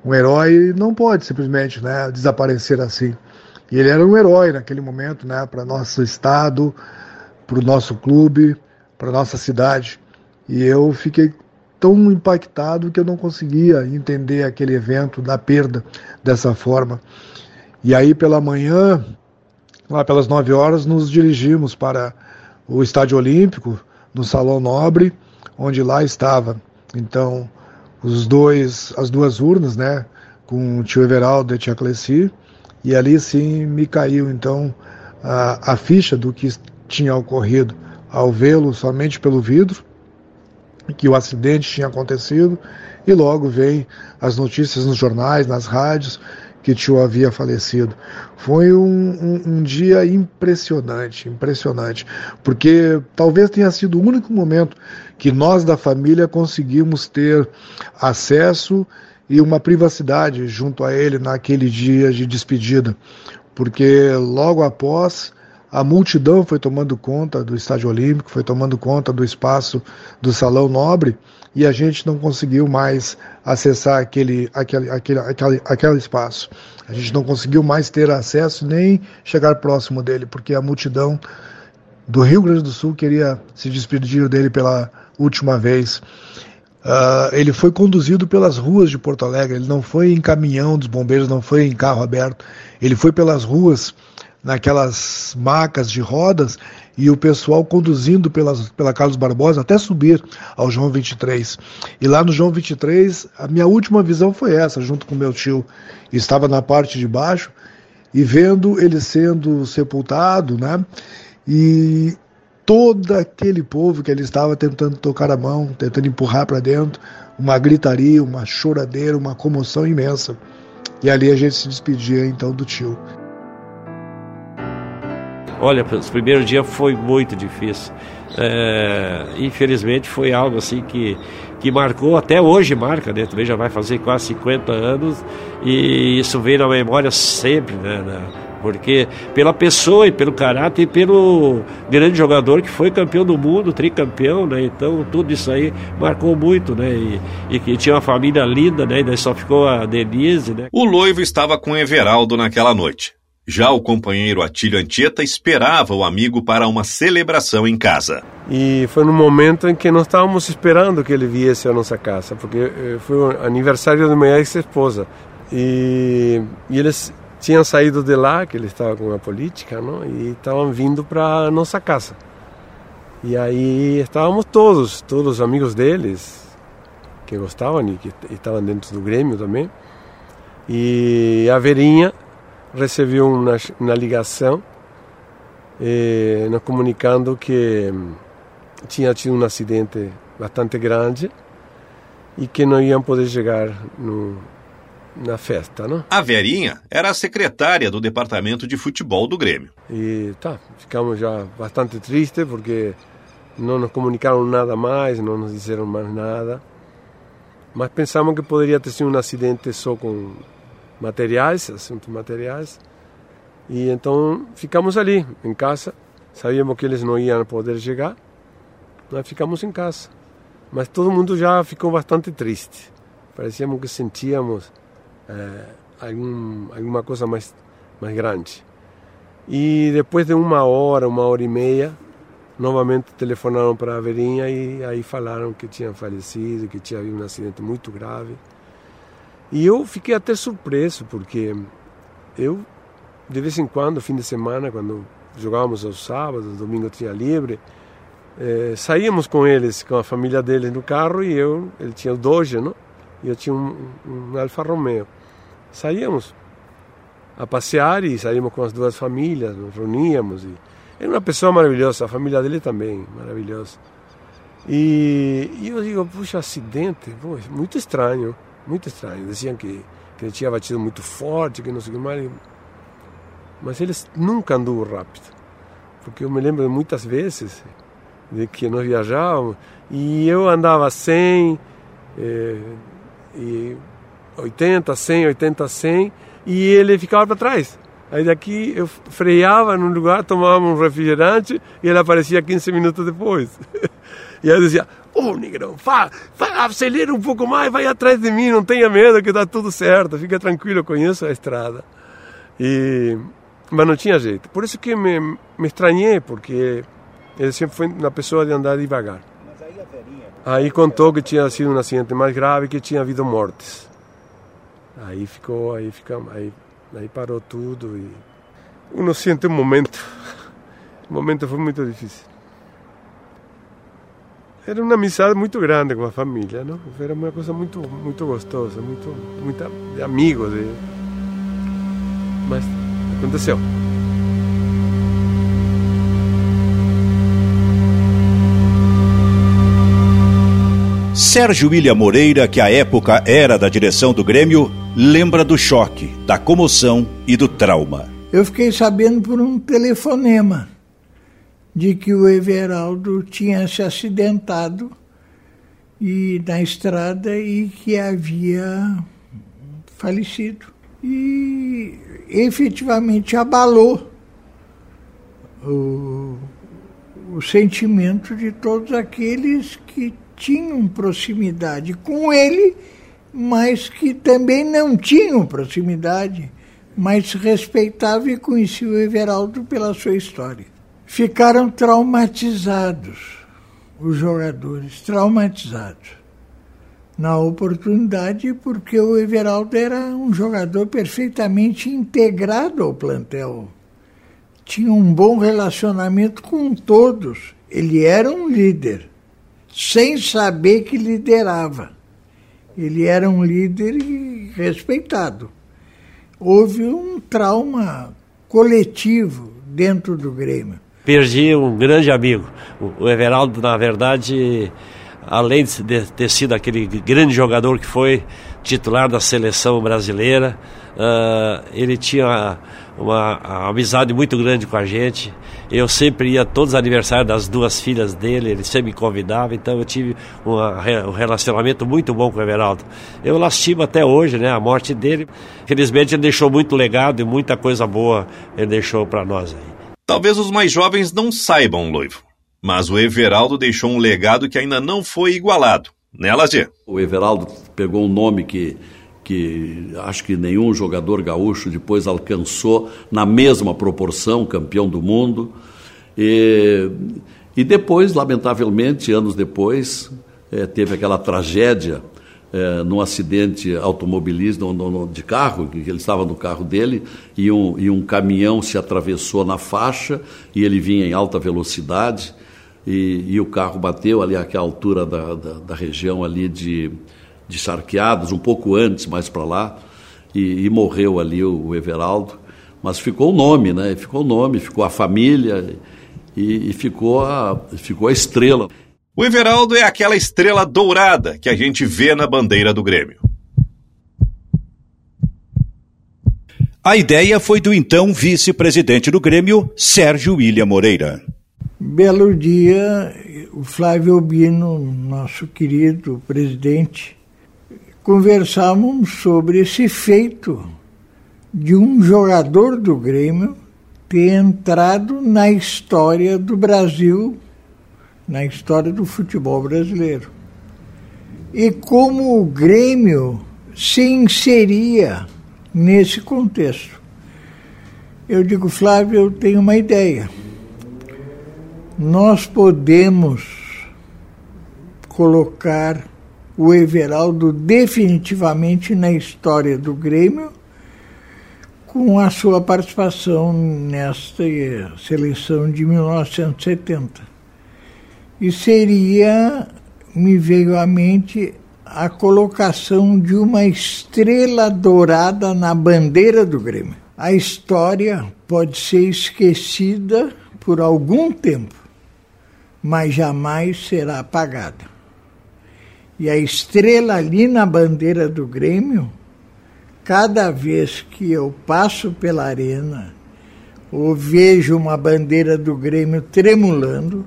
um herói não pode simplesmente né, desaparecer assim. E ele era um herói naquele momento né, para nosso estado, para o nosso clube, para nossa cidade. E eu fiquei tão impactado que eu não conseguia entender aquele evento da perda dessa forma. E aí pela manhã Lá pelas 9 horas nos dirigimos para o Estádio Olímpico, no Salão Nobre, onde lá estava. Então, os dois, as duas urnas, né, com o tio Everaldo e a tia Cleci, e ali sim me caiu então a, a ficha do que tinha ocorrido ao vê-lo somente pelo vidro, que o acidente tinha acontecido, e logo vem as notícias nos jornais, nas rádios, que tio havia falecido. Foi um, um, um, dia impressionante, impressionante, porque talvez tenha sido o único momento que nós da família conseguimos ter acesso e uma privacidade junto a ele naquele dia de despedida, porque logo após a multidão foi tomando conta do Estádio Olímpico, foi tomando conta do espaço do Salão Nobre e a gente não conseguiu mais acessar aquele, aquele, aquele, aquele, aquele espaço. A gente não conseguiu mais ter acesso nem chegar próximo dele, porque a multidão do Rio Grande do Sul queria se despedir dele pela última vez. Uh, ele foi conduzido pelas ruas de Porto Alegre, ele não foi em caminhão dos bombeiros, não foi em carro aberto, ele foi pelas ruas, naquelas macas de rodas, e o pessoal conduzindo pelas, pela Carlos Barbosa até subir ao João 23. E lá no João 23, a minha última visão foi essa, junto com meu tio. Estava na parte de baixo e vendo ele sendo sepultado, né? E todo aquele povo que ele estava tentando tocar a mão, tentando empurrar para dentro, uma gritaria, uma choradeira, uma comoção imensa. E ali a gente se despedia então do tio. Olha, os primeiros dias foi muito difícil. É, infelizmente foi algo assim que, que marcou, até hoje marca, né? Também já vai fazer quase 50 anos e isso vem na memória sempre, né? Porque pela pessoa e pelo caráter e pelo grande jogador que foi campeão do mundo, tricampeão, né? Então tudo isso aí marcou muito, né? E, que tinha uma família linda, né? E daí só ficou a Denise, né? O noivo estava com Everaldo naquela noite. Já o companheiro Atílio Antieta esperava o amigo para uma celebração em casa. E foi no momento em que nós estávamos esperando que ele viesse à nossa casa, porque eh, foi o aniversário de minha ex-esposa. E, e, eles tinham saído de lá, que ele estava com a política, não? e estavam vindo para a nossa casa. E aí estávamos todos, todos os amigos deles, que gostavam e que estavam dentro do Grêmio também. E a Verinha recebeu uma, uma ligação eh, nos comunicando que hum, tinha tido um acidente bastante grande e que não iam poder chegar no, na festa, não? A Verinha era a secretária do departamento de futebol do Grêmio. E tá, ficamos já bastante tristes porque não nos comunicaram nada mais, não nos disseram mais nada. Mas pensamos que poderia ter sido um acidente só com materiais, assuntos materiais. E então ficamos ali, em casa. Sabíamos que eles não iam poder chegar, nós ficamos em casa. Mas todo mundo já ficou bastante triste. Parecíamos que sentíamos é, algum, alguma coisa mais, mais grande. E depois de uma hora, uma hora e meia, novamente telefonaram para a Verinha e aí falaram que tinha falecido, que tinha havido um acidente muito grave. E eu fiquei até surpreso, porque eu, de vez em quando, fim de semana, quando jogávamos aos sábados, domingo tinha livre, eh, saíamos com eles, com a família deles no carro, e eu, ele tinha o Doge, não? e eu tinha um, um Alfa Romeo. Saíamos a passear e saímos com as duas famílias, nos reuníamos. E era uma pessoa maravilhosa, a família dele também, maravilhosa. E, e eu digo, puxa, acidente, pô, muito estranho. Muito estranho. Diziam que, que ele tinha batido muito forte, que não sei o que mais. Mas ele nunca andou rápido. Porque eu me lembro muitas vezes de que nós viajávamos e eu andava 100, eh, e 80, 100, 80, 100 e ele ficava para trás. Aí daqui eu freava num lugar, tomava um refrigerante e ele aparecia 15 minutos depois. e aí eu dizia, Ô, oh, negrão, acelera um pouco mais, vai atrás de mim, não tenha medo que tá tudo certo, fica tranquilo, eu conheço a estrada. E, mas não tinha jeito. Por isso que me, me estranhei, porque ele sempre foi uma pessoa de andar devagar. Aí contou que tinha sido um acidente mais grave, que tinha havido mortes. Aí ficou, aí ficamos, aí, aí parou tudo e uno sente um momento, o momento foi muito difícil. Era uma amizade muito grande com a família, não? Era uma coisa muito, muito gostosa, muito, muito de amigos. De... Mas aconteceu. Sérgio William Moreira, que à época era da direção do Grêmio, lembra do choque, da comoção e do trauma. Eu fiquei sabendo por um telefonema de que o Everaldo tinha se acidentado e na estrada e que havia falecido. E efetivamente abalou o, o sentimento de todos aqueles que tinham proximidade com ele, mas que também não tinham proximidade, mas respeitavam e conheciam o Everaldo pela sua história ficaram traumatizados, os jogadores, traumatizados. Na oportunidade, porque o Everaldo era um jogador perfeitamente integrado ao plantel. Tinha um bom relacionamento com todos. Ele era um líder, sem saber que liderava. Ele era um líder respeitado. Houve um trauma coletivo dentro do Grêmio perdi um grande amigo. O Everaldo, na verdade, além de ter sido aquele grande jogador que foi titular da seleção brasileira, uh, ele tinha uma, uma, amizade muito grande com a gente. Eu sempre ia a todos os aniversários das duas filhas dele, ele sempre me convidava, então eu tive uma, um relacionamento muito bom com o Everaldo. Eu lastimo até hoje, né, a morte dele. Felizmente ele deixou muito legado e muita coisa boa ele deixou para nós aí. Talvez os mais jovens não saibam, Loivo, mas o Everaldo deixou um legado que ainda não foi igualado. Né, Lazier? O Everaldo pegou um nome que que acho que nenhum jogador gaúcho depois alcançou na mesma proporção, campeão do mundo. E, e depois, lamentavelmente, anos depois, é, teve aquela tragédia é, num acidente automobilístico de carro, que ele estava no carro dele, e um, e um caminhão se atravessou na faixa e ele vinha em alta velocidade e, e o carro bateu ali àquela altura da, da, da região ali de de Charqueadas, um pouco antes, mais para lá, e, e, morreu ali o, o, Everaldo. Mas ficou o nome, né? Ficou o nome, ficou a família e, e ficou, a, ficou a estrela. O Everaldo é aquela estrela dourada que a gente vê na bandeira do Grêmio. A ideia foi do então vice-presidente do Grêmio, Sérgio William Moreira. Belo dia, o Flávio Albino, nosso querido presidente, conversávamos sobre esse feito de um jogador do Grêmio ter entrado na história do Brasil, na história do futebol brasileiro. E como o Grêmio se inseria nesse contexto. Eu digo, Flávio, eu tenho uma ideia. Nós podemos colocar o Everaldo definitivamente na história do Grêmio, com a sua participação nesta seleção de 1970. E seria, me veio à mente, a colocação de uma estrela dourada na bandeira do Grêmio. A história pode ser esquecida por algum tempo, mas jamais será apagada. E a estrela ali na bandeira do Grêmio, cada vez que eu passo pela arena ou vejo uma bandeira do Grêmio tremulando,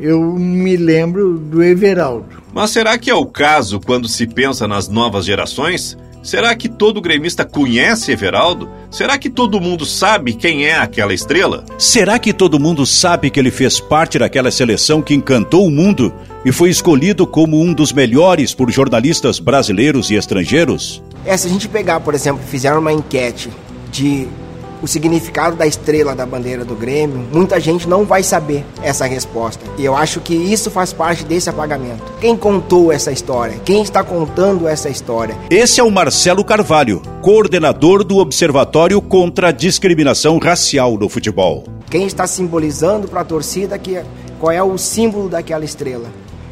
eu me lembro do Everaldo. Mas será que é o caso quando se pensa nas novas gerações? Será que todo gremista conhece Everaldo? Será que todo mundo sabe quem é aquela estrela? Será que todo mundo sabe que ele fez parte daquela seleção que encantou o mundo e foi escolhido como um dos melhores por jornalistas brasileiros e estrangeiros? É, se a gente pegar, por exemplo, fizer uma enquete de o significado da estrela da bandeira do Grêmio, muita gente não vai saber essa resposta. E eu acho que isso faz parte desse apagamento. Quem contou essa história? Quem está contando essa história? Esse é o Marcelo Carvalho, coordenador do Observatório contra a Discriminação Racial no Futebol. Quem está simbolizando para a torcida que qual é o símbolo daquela estrela?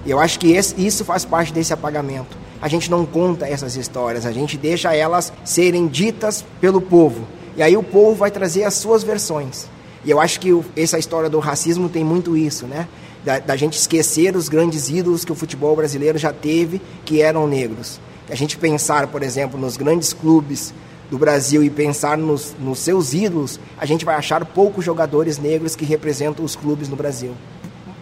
Eu acho que esse, isso faz parte desse apagamento. A gente não conta essas histórias, a gente deixa elas serem ditas pelo povo. E aí o povo vai trazer as suas versões. E eu acho que essa história do racismo tem muito isso, né? Da, da, gente esquecer os grandes ídolos que o futebol brasileiro já teve, que eram negros. A gente pensar, por exemplo, nos grandes clubes do Brasil e pensar nos, nos seus ídolos, a gente vai achar poucos jogadores negros que representam os clubes no Brasil.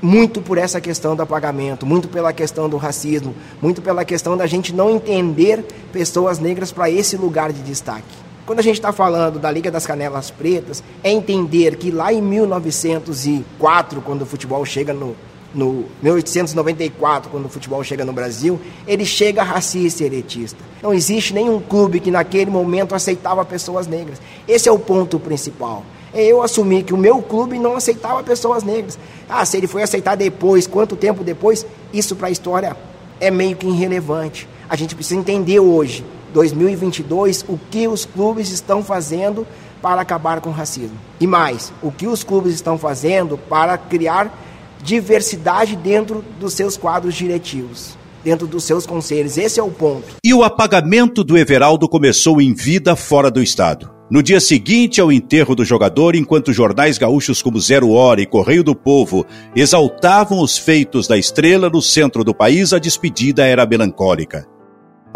Muito por essa questão do apagamento, muito pela questão do racismo, muito pela questão da gente não entender pessoas negras para esse lugar de destaque. Quando a gente está falando da Liga das Canelas Pretas, é entender que lá em 1904, quando o futebol chega no, no 1894, quando o futebol chega no Brasil, ele chega racista e elitista. Não existe nenhum clube que naquele momento aceitava pessoas negras. Esse é o ponto principal. É eu assumir que o meu clube não aceitava pessoas negras. Ah, se ele foi aceitar depois, quanto tempo depois, isso para a história é meio que irrelevante. A gente precisa entender hoje 2022 o que os clubes estão fazendo para acabar com o racismo. E mais, o que os clubes estão fazendo para criar diversidade dentro dos seus quadros diretivos, dentro dos seus conselhos. Esse é o ponto. E o apagamento do Everaldo começou em vida fora do estado. No dia seguinte ao enterro do jogador, enquanto jornais gaúchos como Zero Hora e Correio do Povo exaltavam os feitos da estrela no centro do país, a despedida era melancólica.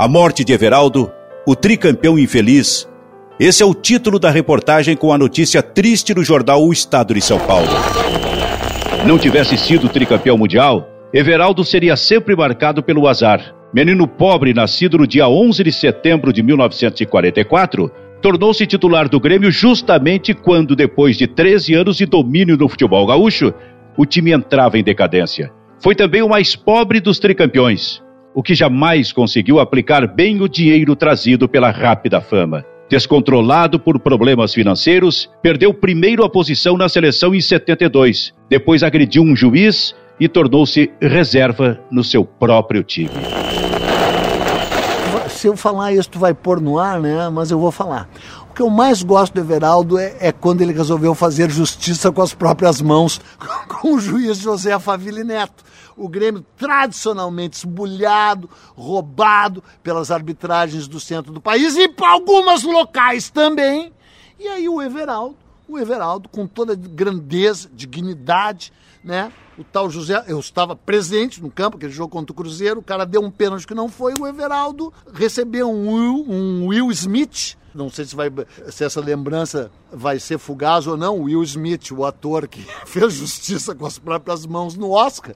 A morte de Everaldo, o tricampeão infeliz. Esse é o título da reportagem com a notícia triste no jornal O Estado de São Paulo. Não tivesse sido tricampeão mundial, Everaldo seria sempre marcado pelo azar. Menino pobre, nascido no dia 11 de setembro de 1944, tornou-se titular do Grêmio justamente quando, depois de 13 anos de domínio no futebol gaúcho, o time entrava em decadência. Foi também o mais pobre dos tricampeões, o que jamais conseguiu aplicar bem o dinheiro trazido pela rápida fama. Descontrolado por problemas financeiros, perdeu primeiro a posição na seleção em 72, depois agrediu um juiz e tornou-se reserva no seu próprio time se eu falar isso, tu vai pôr no ar, né? Mas eu vou falar. O que eu mais gosto do Everaldo é, é quando ele resolveu fazer justiça com as próprias mãos com o juiz José Faville Neto. O Grêmio tradicionalmente esbulhado, roubado pelas arbitragens do centro do país e para algumas locais também. E aí o Everaldo, o Everaldo com toda grandeza, dignidade, né? o tal José, eu estava presente no campo, aquele jogo contra o Cruzeiro, o cara deu um pênalti que não foi, o Everaldo recebeu um Will, um Will Smith, não sei se, vai, se essa lembrança vai ser fugaz ou não, Will Smith, o ator que fez justiça com as próprias mãos no Oscar,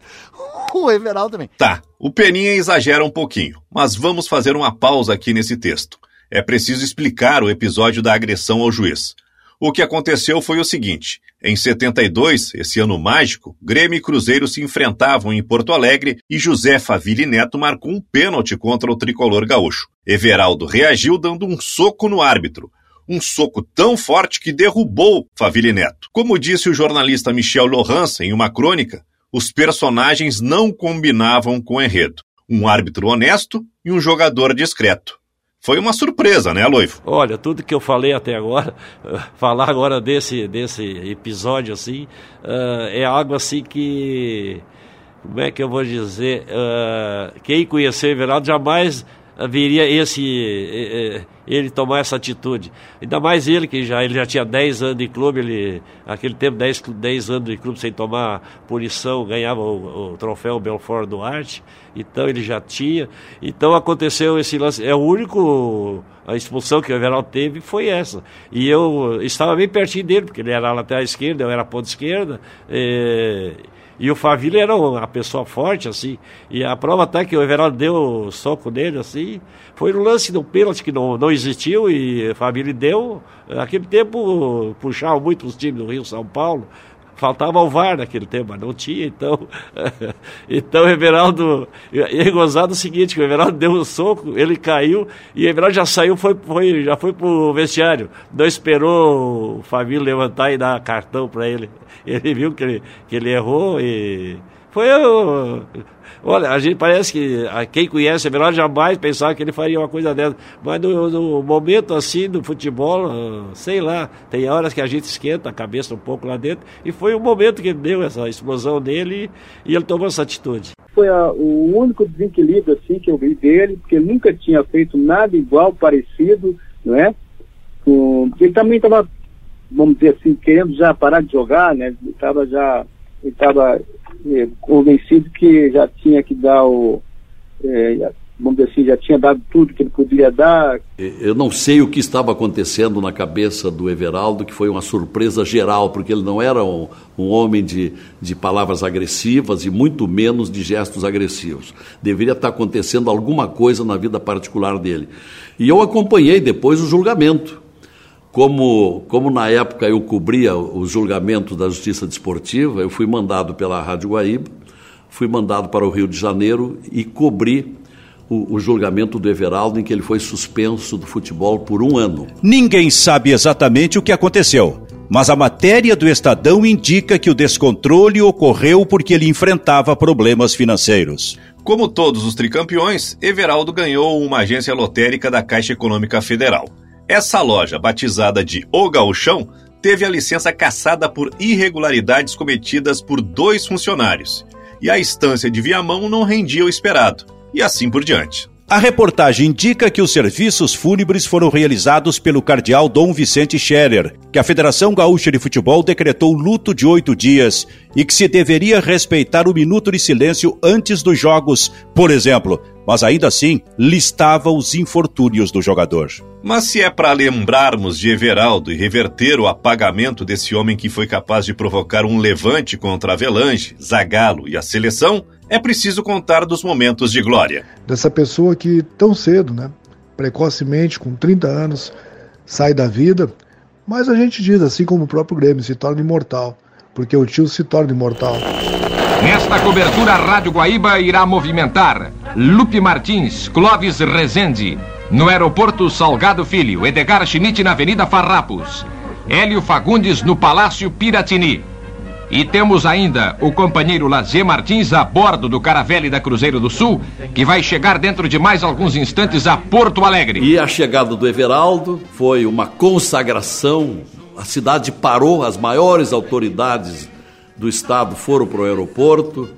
o Everaldo também. Tá, o Peninha exagera um pouquinho, mas vamos fazer uma pausa aqui nesse texto. É preciso explicar o episódio da agressão ao juiz. O que aconteceu foi o seguinte: em 72, esse ano mágico, Grêmio e Cruzeiro se enfrentavam em Porto Alegre e José Faville Neto marcou um pênalti contra o tricolor gaúcho. Everaldo reagiu dando um soco no árbitro. Um soco tão forte que derrubou Faville Neto. Como disse o jornalista Michel Lohans em uma crônica, os personagens não combinavam com o enredo. Um árbitro honesto e um jogador discreto. Foi uma surpresa, né, Loivo? Olha, tudo que eu falei até agora, falar agora desse, desse episódio assim, uh, é algo assim que. Como é que eu vou dizer? Uh, quem conheceu o Everaldo jamais viria esse ele tomar essa atitude. Ainda mais ele, que já, ele já tinha 10 anos de clube, ele, aquele tempo, 10, 10 anos de clube sem tomar punição, ganhava o, o troféu Belfort Duarte, então ele já tinha. Então aconteceu esse lance. É o único. A expulsão que o Everaldo teve foi essa. E eu estava bem pertinho dele, porque ele era lateral esquerda, eu era ponta esquerda. E, e o Faville era uma pessoa forte, assim. E a prova até que o Everaldo deu soco nele, assim. Foi no lance do pênalti que não, não existiu e o Faville deu. Naquele tempo puxava muito os times do Rio São Paulo. Faltava o VAR naquele tempo, mas não tinha, então. então o Everaldo. E é gozado o seguinte: o Everaldo deu um soco, ele caiu, e o Everaldo já saiu, foi, foi, já foi pro vestiário. Não esperou o Família levantar e dar cartão para ele. Ele viu que ele, que ele errou e. Foi o. Olha, a gente parece que a quem conhece o Everaldo jamais pensava que ele faria uma coisa dessa. Mas no, no, momento assim do futebol, sei lá, tem horas que a gente esquenta a cabeça um pouco lá dentro. E foi o momento que deu essa explosão dele e, ele tomou essa atitude. Foi a, o único desequilíbrio assim que eu vi dele, porque nunca tinha feito nada igual, parecido, não é? Ele também estava, vamos dizer assim, querendo já parar de jogar, né? Estava já, ele estava é, convencido que já tinha que dar o. É, vamos dizer assim, já tinha dado tudo que ele podia dar. Eu não sei o que estava acontecendo na cabeça do Everaldo, que foi uma surpresa geral, porque ele não era um, um homem de, de palavras agressivas e muito menos de gestos agressivos. Deveria estar acontecendo alguma coisa na vida particular dele. E eu acompanhei depois o julgamento. Como, como na época eu cobria os julgamentos da Justiça Desportiva, eu fui mandado pela Rádio Guaíba, fui mandado para o Rio de Janeiro e cobri o, o, julgamento do Everaldo, em que ele foi suspenso do futebol por um ano. Ninguém sabe exatamente o que aconteceu, mas a matéria do Estadão indica que o descontrole ocorreu porque ele enfrentava problemas financeiros. Como todos os tricampeões, Everaldo ganhou uma agência lotérica da Caixa Econômica Federal. Essa loja, batizada de O Gauchão, teve a licença cassada por irregularidades cometidas por dois funcionários. E a estância de Viamão não rendia o esperado. E assim por diante. A reportagem indica que os serviços fúnebres foram realizados pelo cardeal Dom Vicente Scherer, que a Federação Gaúcha de Futebol decretou luto de oito dias e que se deveria respeitar o minuto de silêncio antes dos jogos, por exemplo, mas ainda assim listava os infortúnios do jogador. Mas se é para lembrarmos de Everaldo e reverter o apagamento desse homem que foi capaz de provocar um levante contra Avelange, Zagalo e a seleção, é preciso contar dos momentos de glória. Dessa pessoa que tão cedo, né, precocemente, com 30 anos, sai da vida, mas a gente diz, assim como o próprio Grêmio, se torna imortal, porque o tio se torna imortal. Nesta cobertura, a Rádio Guaíba irá movimentar Lupe Martins, Clóvis Rezende, no aeroporto Salgado Filho, Edgar Schmidt na Avenida Farrapos, Hélio Fagundes no Palácio Piratini, e temos ainda o companheiro Lazier Martins a bordo do Caravelle da Cruzeiro do Sul, que vai chegar dentro de mais alguns instantes a Porto Alegre. E a chegada do Everaldo foi uma consagração. A cidade parou, as maiores autoridades do estado foram para o aeroporto.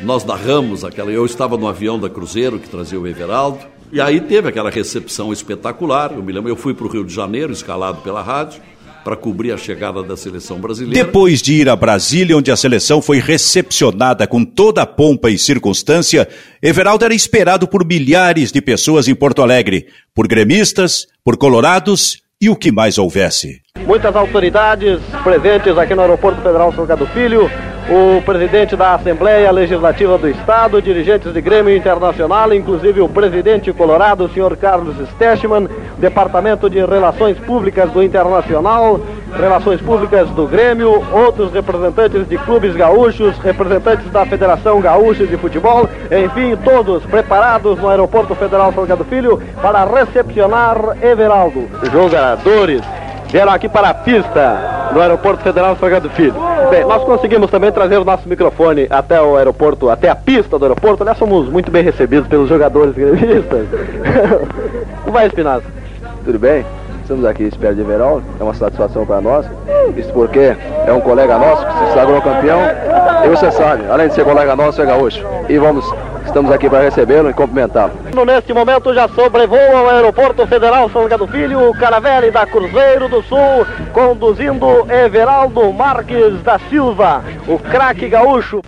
Nós narramos aquela. Eu estava no avião da Cruzeiro que trazia o Everaldo. E aí teve aquela recepção espetacular. Eu me lembro, eu fui para o Rio de Janeiro, escalado pela rádio para cobrir a chegada da seleção brasileira. Depois de ir a Brasília, onde a seleção foi recepcionada com toda a pompa e circunstância, Everaldo era esperado por milhares de pessoas em Porto Alegre, por gremistas, por colorados e o que mais houvesse. Muitas autoridades presentes aqui no Aeroporto Federal Salgado Filho, o presidente da Assembleia Legislativa do Estado, dirigentes de Grêmio Internacional, inclusive o presidente colorado, o senhor Carlos Stechman, Departamento de Relações Públicas do Internacional, Relações Públicas do Grêmio, outros representantes de clubes gaúchos, representantes da Federação Gaúcha de Futebol, enfim, todos preparados no Aeroporto Federal Salgado Filho para recepcionar Everaldo. Jogadores vieram aqui para a pista do Aeroporto Federal Salgado Filho. Bem, nós conseguimos também trazer o nosso microfone até o aeroporto, até a pista do aeroporto. Aliás, somos muito bem recebidos pelos jogadores gremistas. Como vai, Espinosa? Tudo bem? Estamos aqui à espera de Everaldo, é uma satisfação para nós. Isso porque é um colega nosso que se sagrou campeão. E você sabe, além de ser colega nosso, é gaúcho. E vamos Estamos aqui para recebê-lo e cumprimentá-lo. Neste momento já sobrevoa o Aeroporto Federal Salgado Filho, o Caravelle da Cruzeiro do Sul, conduzindo Everaldo Marques da Silva, o craque gaúcho.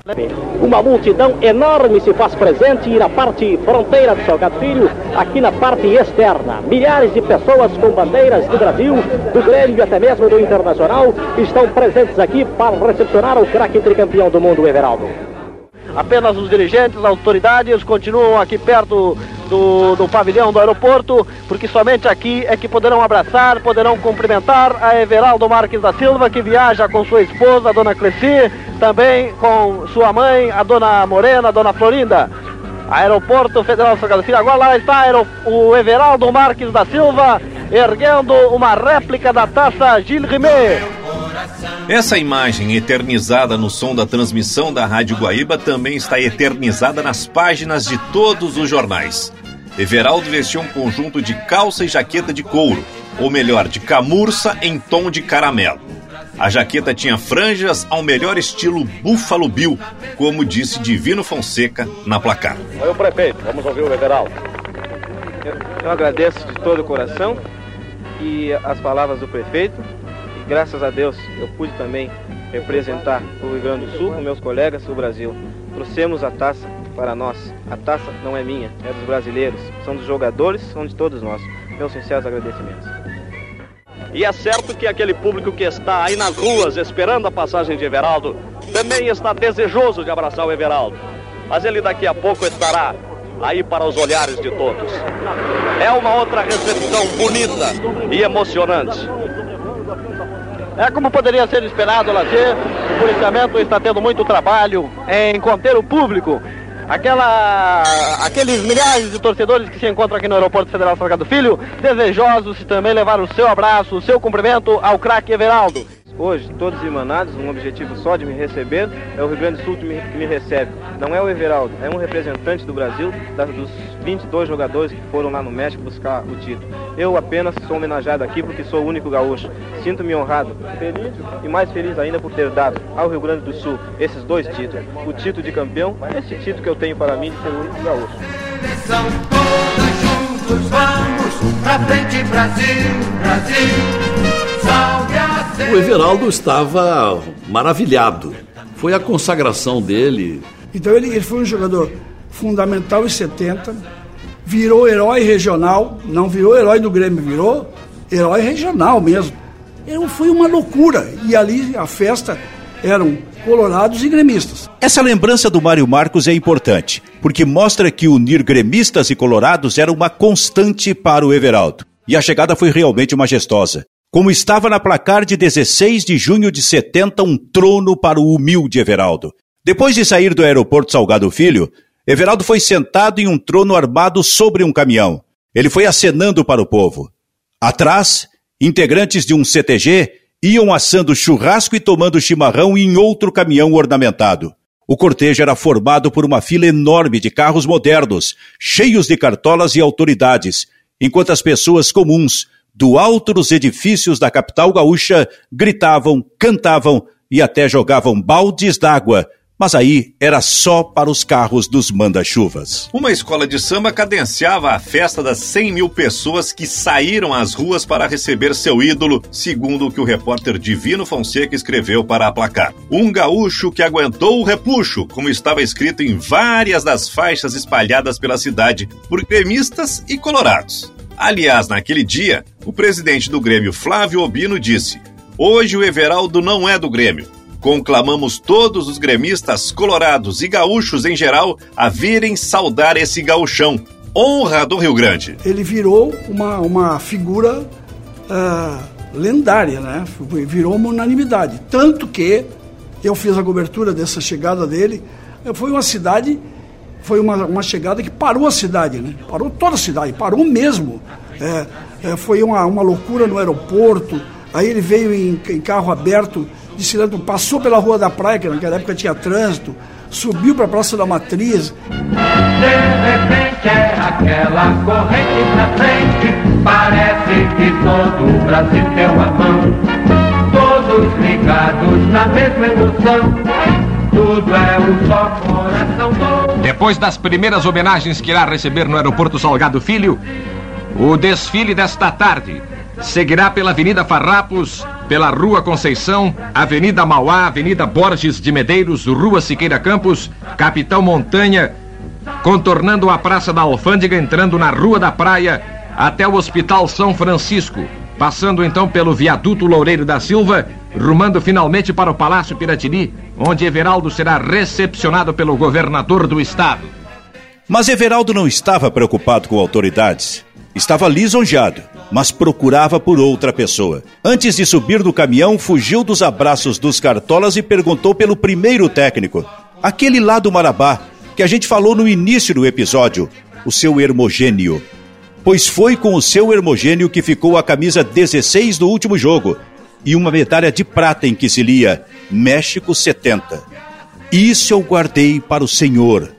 Uma multidão enorme se faz presente na parte fronteira do Salgado Filho, aqui na parte externa. Milhares de pessoas com bandeiras do Brasil, do Grêmio e até mesmo do Internacional estão presentes aqui para recepcionar o craque tricampeão do mundo, Everaldo. Apenas os dirigentes, as autoridades continuam aqui perto do, do, pavilhão do aeroporto, porque somente aqui é que poderão abraçar, poderão cumprimentar a Everaldo Marques da Silva, que viaja com sua esposa, a dona Cleci, também com sua mãe, a dona Morena, a dona Florinda. Aeroporto Federal Salgado Filho. Agora lá está o Everaldo Marques da Silva erguendo uma réplica da taça Gilles Rimet. Essa imagem eternizada no som da transmissão da Rádio Guaíba também está eternizada nas páginas de todos os jornais. Everaldo vestiu um conjunto de calça e jaqueta de couro, ou melhor, de camurça em tom de caramelo. A jaqueta tinha franjas ao melhor estilo Buffalo Bill, como disse Divino Fonseca na placar. Oi, o prefeito, vamos ouvir o Everaldo. Eu, eu agradeço de todo o coração e as palavras do prefeito graças a Deus eu pude também representar o Rio Grande do Sul com meus colegas do Brasil. Trouxemos a taça para nós. A taça não é minha, é dos brasileiros. São dos jogadores, são de todos nós. Meus sinceros agradecimentos. E é certo que aquele público que está aí nas ruas esperando a passagem de Everaldo também está desejoso de abraçar o Everaldo. Mas ele daqui a pouco estará aí para os olhares de todos. É uma outra recepção bonita e emocionante. É como poderia ser esperado, Lazer. O policiamento está tendo muito trabalho em conter o público. Aquela, aqueles milhares de torcedores que se encontram aqui no Aeroporto Federal Salgado Filho, desejosos de também levar o seu abraço, o seu cumprimento ao craque Everaldo. Hoje, todos emanados, um objetivo só de me receber, é o Rio Grande do Sul que me, que me recebe. Não é o Everaldo, é um representante do Brasil, da, dos 22 jogadores que foram lá no México buscar o título. Eu apenas sou homenageado aqui porque sou o único gaúcho. Sinto-me honrado, feliz e mais feliz ainda por ter dado ao Rio Grande do Sul esses dois títulos. O título de campeão, esse título que eu tenho para mim de ser o único gaúcho. Vamos, pra frente Brasil, Brasil, O Everaldo estava maravilhado. Foi a consagração dele. Então ele, ele foi um jogador fundamental em 70, virou herói regional, não virou herói do Grêmio, virou herói regional mesmo. Ele foi uma loucura. E ali a festa eram colorados e gremistas. Essa lembrança do Mário Marcos é importante, porque mostra que unir gremistas e colorados era uma constante para o Everaldo. E a chegada foi realmente majestosa. Como estava na placar de 16 de junho de 70, um trono para o humilde Everaldo. Depois de sair do aeroporto Salgado Filho, Everaldo foi sentado em um trono armado sobre um caminhão. Ele foi acenando para o povo. Atrás, integrantes de um CTG iam assando churrasco e tomando chimarrão em outro caminhão ornamentado. O cortejo era formado por uma fila enorme de carros modernos, cheios de cartolas e autoridades, enquanto as pessoas comuns, do alto dos edifícios da capital gaúcha, gritavam, cantavam e até jogavam baldes d'água mas aí era só para os carros dos manda-chuvas. Uma escola de samba cadenciava a festa das 100 mil pessoas que saíram às ruas para receber seu ídolo, segundo o que o repórter Divino Fonseca escreveu para aplacar. Um gaúcho que aguentou o repuxo, como estava escrito em várias das faixas espalhadas pela cidade por gremistas e colorados. Aliás, naquele dia, o presidente do Grêmio, Flávio Obino, disse: Hoje o Everaldo não é do Grêmio conclamamos todos os gremistas colorados e gaúchos em geral a virem saudar esse gauchão, honra do Rio Grande. Ele virou uma, uma figura uh, lendária, né? Virou uma unanimidade. Tanto que eu fiz a cobertura dessa chegada dele. Foi uma cidade, foi uma, uma chegada que parou a cidade, né? Parou toda a cidade, parou mesmo. É, é, foi uma, uma loucura no aeroporto. Aí ele veio em, em carro aberto desfilando, passou pela Rua da Praia, que naquela época tinha trânsito, subiu para a Praça da Matriz. De repente é aquela corrente pra frente, parece que todo o Brasil deu a mão. Todos ligados na mesma emoção, tudo é um só coração bom. Depois das primeiras homenagens que irá receber no Aeroporto Salgado Filho, o desfile desta tarde seguirá pela Avenida Farrapos, pela Rua Conceição, Avenida Mauá, Avenida Borges de Medeiros, Rua Siqueira Campos, Capitão Montanha, contornando a Praça da Alfândega, entrando na Rua da Praia, até o Hospital São Francisco, passando então pelo Viaduto Loureiro da Silva, rumando finalmente para o Palácio Piratini, onde Everaldo será recepcionado pelo governador do estado. Mas Everaldo não estava preocupado com autoridades. Estava lisonjeado, mas procurava por outra pessoa. Antes de subir do caminhão, fugiu dos abraços dos cartolas e perguntou pelo primeiro técnico, aquele lá do Marabá, que a gente falou no início do episódio, o seu Hermogênio. Pois foi com o seu Hermogênio que ficou a camisa 16 do último jogo e uma medalha de prata em que se lia México 70. Isso eu guardei para o Senhor,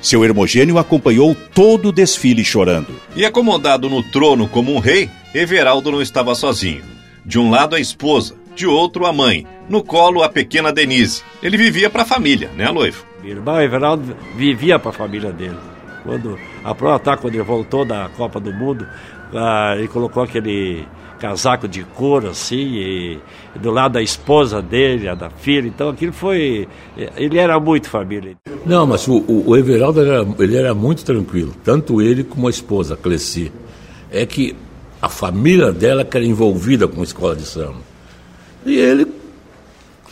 seu Hermogênio acompanhou todo o desfile chorando. E acomodado no trono como um rei, Everaldo não estava sozinho. De um lado a esposa, de outro a mãe, no colo a pequena Denise. Ele vivia para a família, né, Loivo? Meu irmão Everaldo vivia para a família dele. Quando a prova quando ele voltou da Copa do Mundo, ah, ele colocou aquele casaco de couro assim, e, e do lado da esposa dele, a da filha. Então aquilo foi. Ele era muito família. Não, mas o, o Everaldo era, ele era muito tranquilo, tanto ele como a esposa, a Cleci. É que a família dela que era envolvida com a escola de samba. E ele,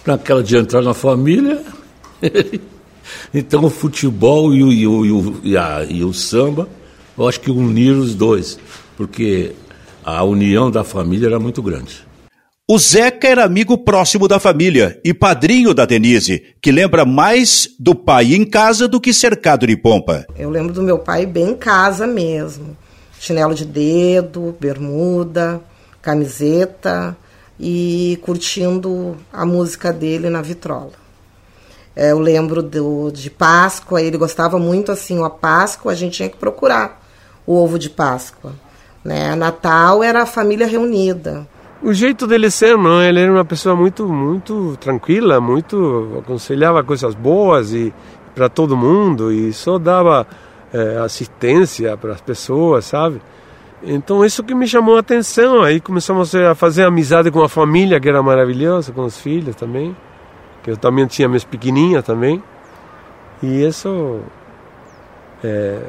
naquela de entrar na família, então o futebol e o, e o, e, a, e o samba, eu acho que uniram os dois, porque a união da família era muito grande. O Zeca era amigo próximo da família e padrinho da Denise, que lembra mais do pai em casa do que cercado de pompa. Eu lembro do meu pai bem em casa mesmo. Chinelo de dedo, bermuda, camiseta e curtindo a música dele na vitrola. É, eu lembro do, de Páscoa, ele gostava muito assim, a Páscoa a gente tinha que procurar o ovo de Páscoa. Né? Natal era a família reunida. O jeito dele ser, não, ele era uma pessoa muito, muito tranquila, muito aconselhava coisas boas e para todo mundo e só dava é, assistência para as pessoas, sabe? Então isso que me chamou a atenção. Aí começamos a fazer amizade com a família, que era maravilhosa, com os filhos também, que eu também tinha meus pequenininhos também. E isso é,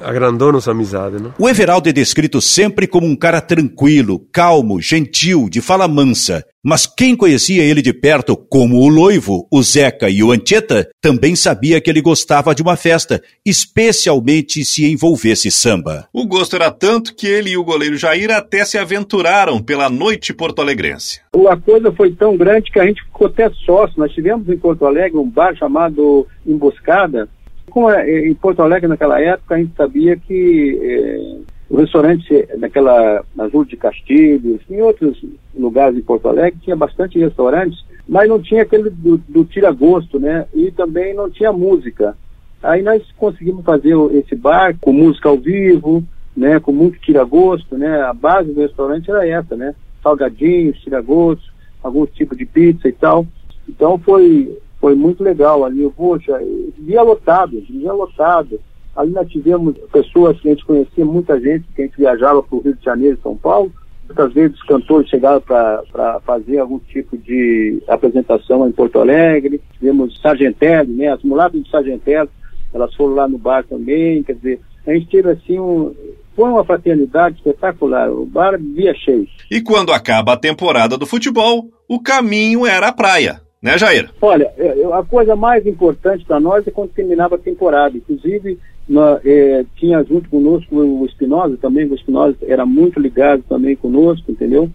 agrandou nossa amizade. Não? O Everaldo é descrito sempre como um cara tranquilo, calmo, gentil, de fala mansa. Mas quem conhecia ele de perto, como o Loivo, o Zeca e o Ancheta, também sabia que ele gostava de uma festa, especialmente se envolvesse samba. O gosto era tanto que ele e o goleiro Jair até se aventuraram pela noite porto-alegrense. A coisa foi tão grande que a gente ficou até sócio. Nós tivemos em Porto Alegre um bar chamado Emboscada, como é, em Porto Alegre naquela época a gente sabia que é, o restaurante naquela nas ruas de Castilhos, em outros lugares em Porto Alegre tinha bastante restaurantes, mas não tinha aquele do, do tira-gosto, né? E também não tinha música. Aí nós conseguimos fazer esse bar com música ao vivo, né? Com muito tira-gosto, né? A base do restaurante era essa, né? Salgadinhos, tira-gosto, algum tipo de pizza e tal. Então foi foi muito legal ali. Poxa, dia lotado, dia lotado. Ali nós tivemos pessoas que a gente conhecia, muita gente, que a gente viajava para o Rio de Janeiro e São Paulo. Muitas vezes os cantores chegaram para fazer algum tipo de apresentação em Porto Alegre. Tivemos Sargentelli, né? As mulatas de Sargentelli, elas foram lá no bar também. Quer dizer, a gente teve assim um, foi uma fraternidade espetacular. O bar via cheio. E quando acaba a temporada do futebol, o caminho era a praia. Né, Jair? Olha, é, a coisa mais importante para nós é quando terminava a temporada. Inclusive, na, é, tinha junto conosco o Espinosa também, o Espinosa era muito ligado também conosco, entendeu?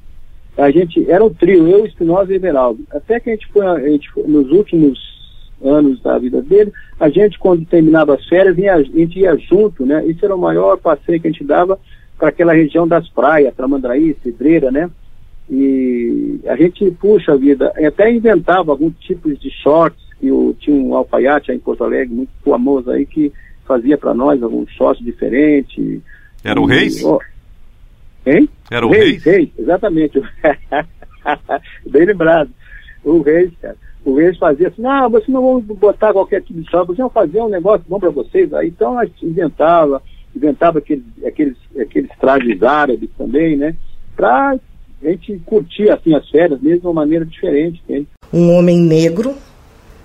A gente era um trio, eu, Espinosa e Everaldo. Até que a gente foi, a gente, nos últimos anos da vida dele, a gente, quando terminava as férias, ia, a gente ia junto, né? Isso era o maior passeio que a gente dava para aquela região das praias, Tramandraí, Cidreira, né? E a gente, puxa vida, até inventava alguns tipos de shorts, que o, tinha um alfaiate aí em Porto Alegre, muito famoso aí, que fazia para nós alguns shorts diferentes. Era o Reis? Oh, hein? Era o Reis? Reis, Reis exatamente. Bem lembrado. O Reis, cara. O Reis fazia assim, não, vocês não vão botar qualquer tipo de short, vocês vão fazer um negócio bom para vocês. Aí, então a gente inventava, inventava aqueles, aqueles, aqueles trajes árabes também, né? Para a gente curtia assim as férias mesmo de uma maneira diferente. Entende? Um homem negro,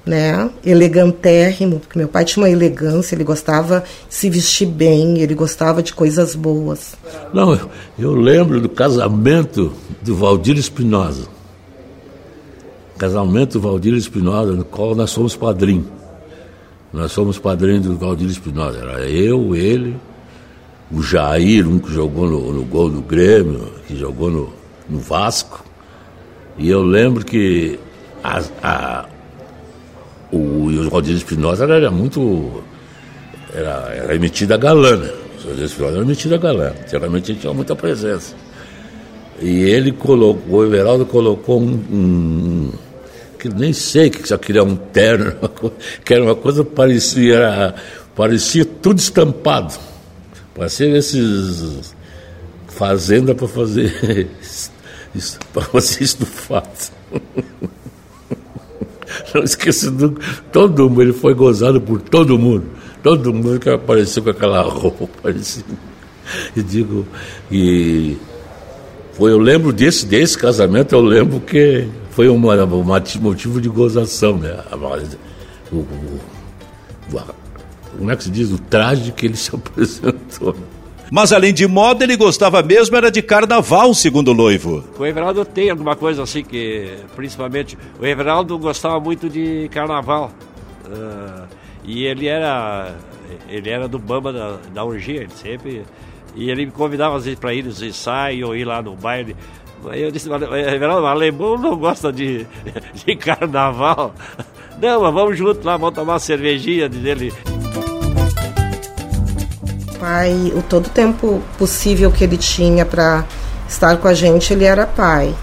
né, elegantérrimo, porque meu pai tinha uma elegância, ele gostava de se vestir bem, ele gostava de coisas boas. Não, eu, eu lembro do casamento do Valdir Espinosa. Casamento do Valdir Espinosa, no qual nós somos padrinhos. Nós somos padrinhos do Valdir Espinosa. Era eu, ele, o Jair, um que jogou no, no gol do Grêmio, que jogou no, no Vasco. E eu lembro que a, a, o, o Rodrigo Espinosa era, muito. Era, era emitido a galã, né? O Rodrigo Espinosa era emitido a galã. Geralmente tinha muita presença. E ele colocou, o Everaldo colocou um, um que nem sei que só queria um terno, que era uma coisa parecia, parecia tudo estampado. Parecia esses fazenda para fazer isso, para isso do fato. Não esqueça do, todo mundo, ele foi gozado por todo mundo. Todo mundo que apareceu com aquela roupa, parecia. E digo, e foi, eu lembro desse, desse casamento, eu lembro que foi um motivo de gozação, né? O, o, o, como é que se diz? O traje que ele se apresentou. Mas além de moda, ele gostava mesmo era de carnaval, segundo o noivo. O Everaldo tem alguma coisa assim que, principalmente, o Everaldo gostava muito de carnaval. Uh, e ele era, ele era do bamba da, da orgia, ele sempre. E ele me convidava às vezes para ir nos ensaios ou ir lá no baile. Aí eu disse, Everaldo, alemão não gosta de, de carnaval. Não, mas vamos junto lá, vamos tomar uma cervejinha dele pai, o todo tempo possível que ele tinha para estar com a gente, ele era pai.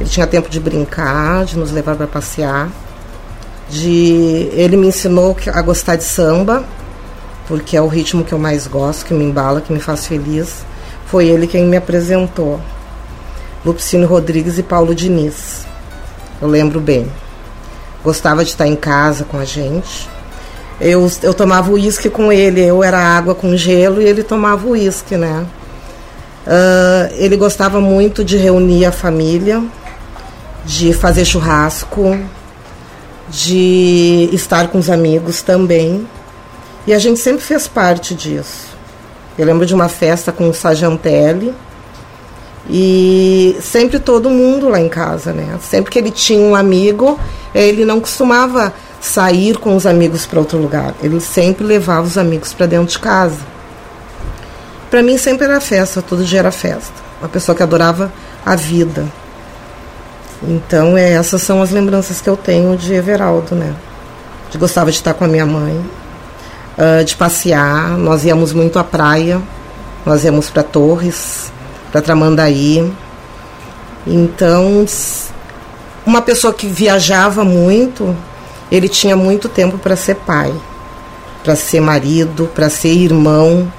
Ele tinha tempo de brincar, de nos levar para passear. De ele me ensinou a gostar de samba, porque é o ritmo que eu mais gosto, que me embala, que me faz feliz. Foi ele quem me apresentou. Lupicínio Rodrigues e Paulo Diniz. Eu lembro bem. Gostava de estar em casa com a gente. Eu, eu tomava uísque com ele, eu era água com gelo e ele tomava uísque, né? Uh, ele gostava muito de reunir a família, de fazer churrasco, de estar com os amigos também. E a gente sempre fez parte disso. Eu lembro de uma festa com o Sajantelli e sempre todo mundo lá em casa, né? Sempre que ele tinha um amigo, ele não costumava sair com os amigos para outro lugar. Ele sempre levava os amigos para dentro de casa. Para mim sempre era festa, todo dia era festa. Uma pessoa que adorava a vida. Então, é, essas são as lembranças que eu tenho de Everaldo, né? De gostava de estar com a minha mãe, uh, de passear. Nós íamos muito à praia, nós íamos para Torres, para Tramandaí. Então, uma pessoa que viajava muito, ele tinha muito tempo para ser pai, para ser marido, para ser irmão,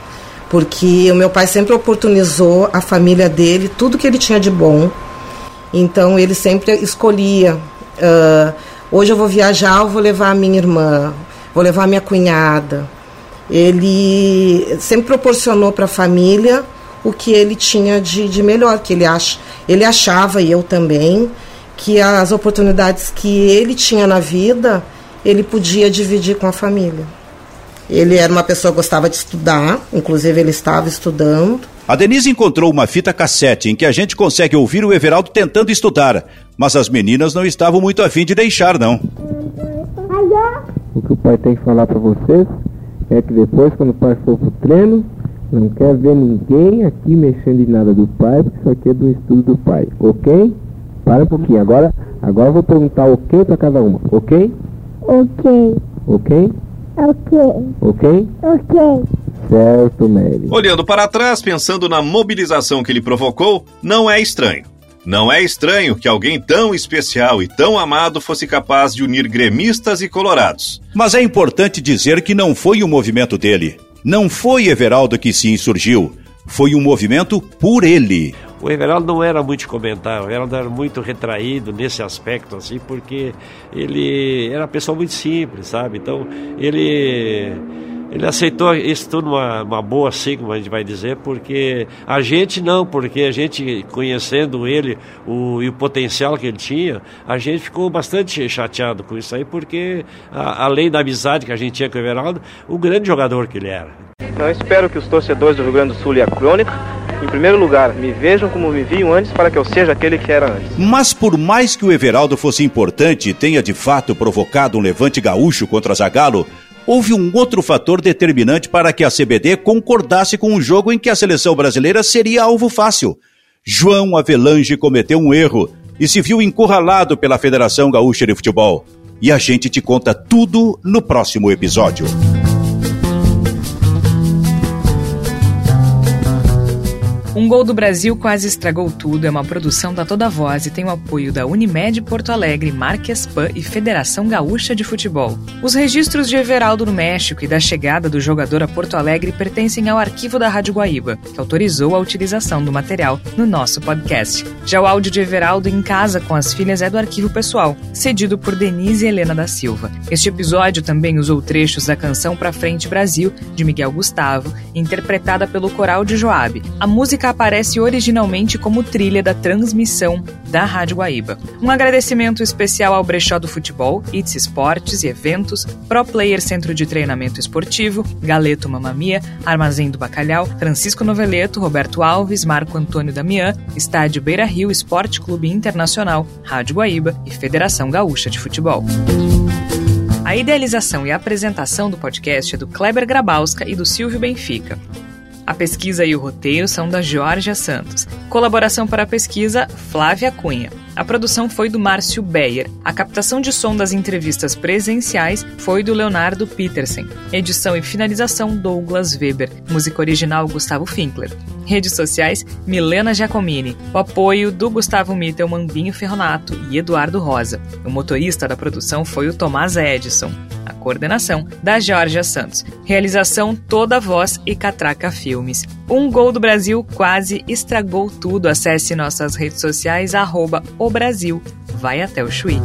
porque o meu pai sempre oportunizou a família dele, tudo que ele tinha de bom. Então ele sempre escolhia. Uh, hoje eu vou viajar, eu vou levar a minha irmã, vou levar a minha cunhada. Ele sempre proporcionou para a família o que ele tinha de, de melhor, que ele, ach, ele achava, e eu também, que as oportunidades que ele tinha na vida, ele podia dividir com a família. Ele era uma pessoa que gostava de estudar, inclusive ele estava estudando. A Denise encontrou uma fita cassete em que a gente consegue ouvir o Everaldo tentando estudar, mas as meninas não estavam muito afim de deixar, não. O que o pai tem que falar para vocês é que depois, quando o pai for pro treino, não quer ver ninguém aqui mexendo em nada do pai, porque isso aqui é do estudo do pai, ok? Para um pouquinho. Agora, agora eu vou perguntar ok para cada uma, ok? Ok. Ok? Ok. Ok? Ok. Certo, Mary. Olhando para trás, pensando na mobilização que ele provocou, não é estranho. Não é estranho que alguém tão especial e tão amado fosse capaz de unir gremistas e colorados. Mas é importante dizer que não foi o movimento dele. Não foi Everaldo que se insurgiu. Foi um movimento por ele. O Everaldo não era muito comentar, o Everaldo era muito retraído nesse aspecto, assim, porque ele era uma pessoa muito simples, sabe? Então, ele ele aceitou isso tudo uma, uma boa, assim, como a gente vai dizer, porque a gente não, porque a gente, conhecendo ele o, e o potencial que ele tinha, a gente ficou bastante chateado com isso aí, porque a, além da amizade que a gente tinha com o Everaldo, o grande jogador que ele era. Não espero que os torcedores do Rio Grande do Sul e a crônica em primeiro lugar, me vejam como me viam antes para que eu seja aquele que era antes. Mas por mais que o Everaldo fosse importante e tenha de fato provocado um levante gaúcho contra Zagallo, houve um outro fator determinante para que a CBD concordasse com um jogo em que a seleção brasileira seria alvo fácil. João Avelange cometeu um erro e se viu encurralado pela Federação Gaúcha de Futebol. E a gente te conta tudo no próximo episódio. Um Gol do Brasil quase estragou tudo é uma produção da Toda Voz e tem o apoio da Unimed Porto Alegre, Marquespan e Federação Gaúcha de Futebol. Os registros de Everaldo no México e da chegada do jogador a Porto Alegre pertencem ao arquivo da Rádio Guaíba, que autorizou a utilização do material no nosso podcast. Já o áudio de Everaldo em casa com as filhas é do arquivo pessoal, cedido por Denise Helena da Silva. Este episódio também usou trechos da canção Pra Frente Brasil, de Miguel Gustavo, interpretada pelo Coral de Joabe. A música aparece originalmente como trilha da transmissão da Rádio Guaíba. Um agradecimento especial ao Brechó do Futebol, It's Esportes e Eventos, Pro Player Centro de Treinamento Esportivo, Galeto Mamamia, Armazém do Bacalhau, Francisco Noveleto, Roberto Alves, Marco Antônio Damian, Estádio Beira Rio Esporte Clube Internacional, Rádio Guaíba e Federação Gaúcha de Futebol. A idealização e apresentação do podcast é do Kleber Grabowska e do Silvio Benfica. A pesquisa e o roteiro são da Georgia Santos. Colaboração para a pesquisa, Flávia Cunha. A produção foi do Márcio Beyer. A captação de som das entrevistas presenciais foi do Leonardo Petersen. Edição e finalização, Douglas Weber. Música original, Gustavo Finkler. Redes sociais, Milena Giacomini. O apoio do Gustavo Mittel, Mambinho Ferronato e Eduardo Rosa. O motorista da produção foi o Tomás Edison coordenação da Georgia Santos. Realização Toda Voz e Catraca Filmes. Um gol do Brasil quase estragou tudo. Acesse nossas redes sociais, arroba Brasil. Vai até o Chuí.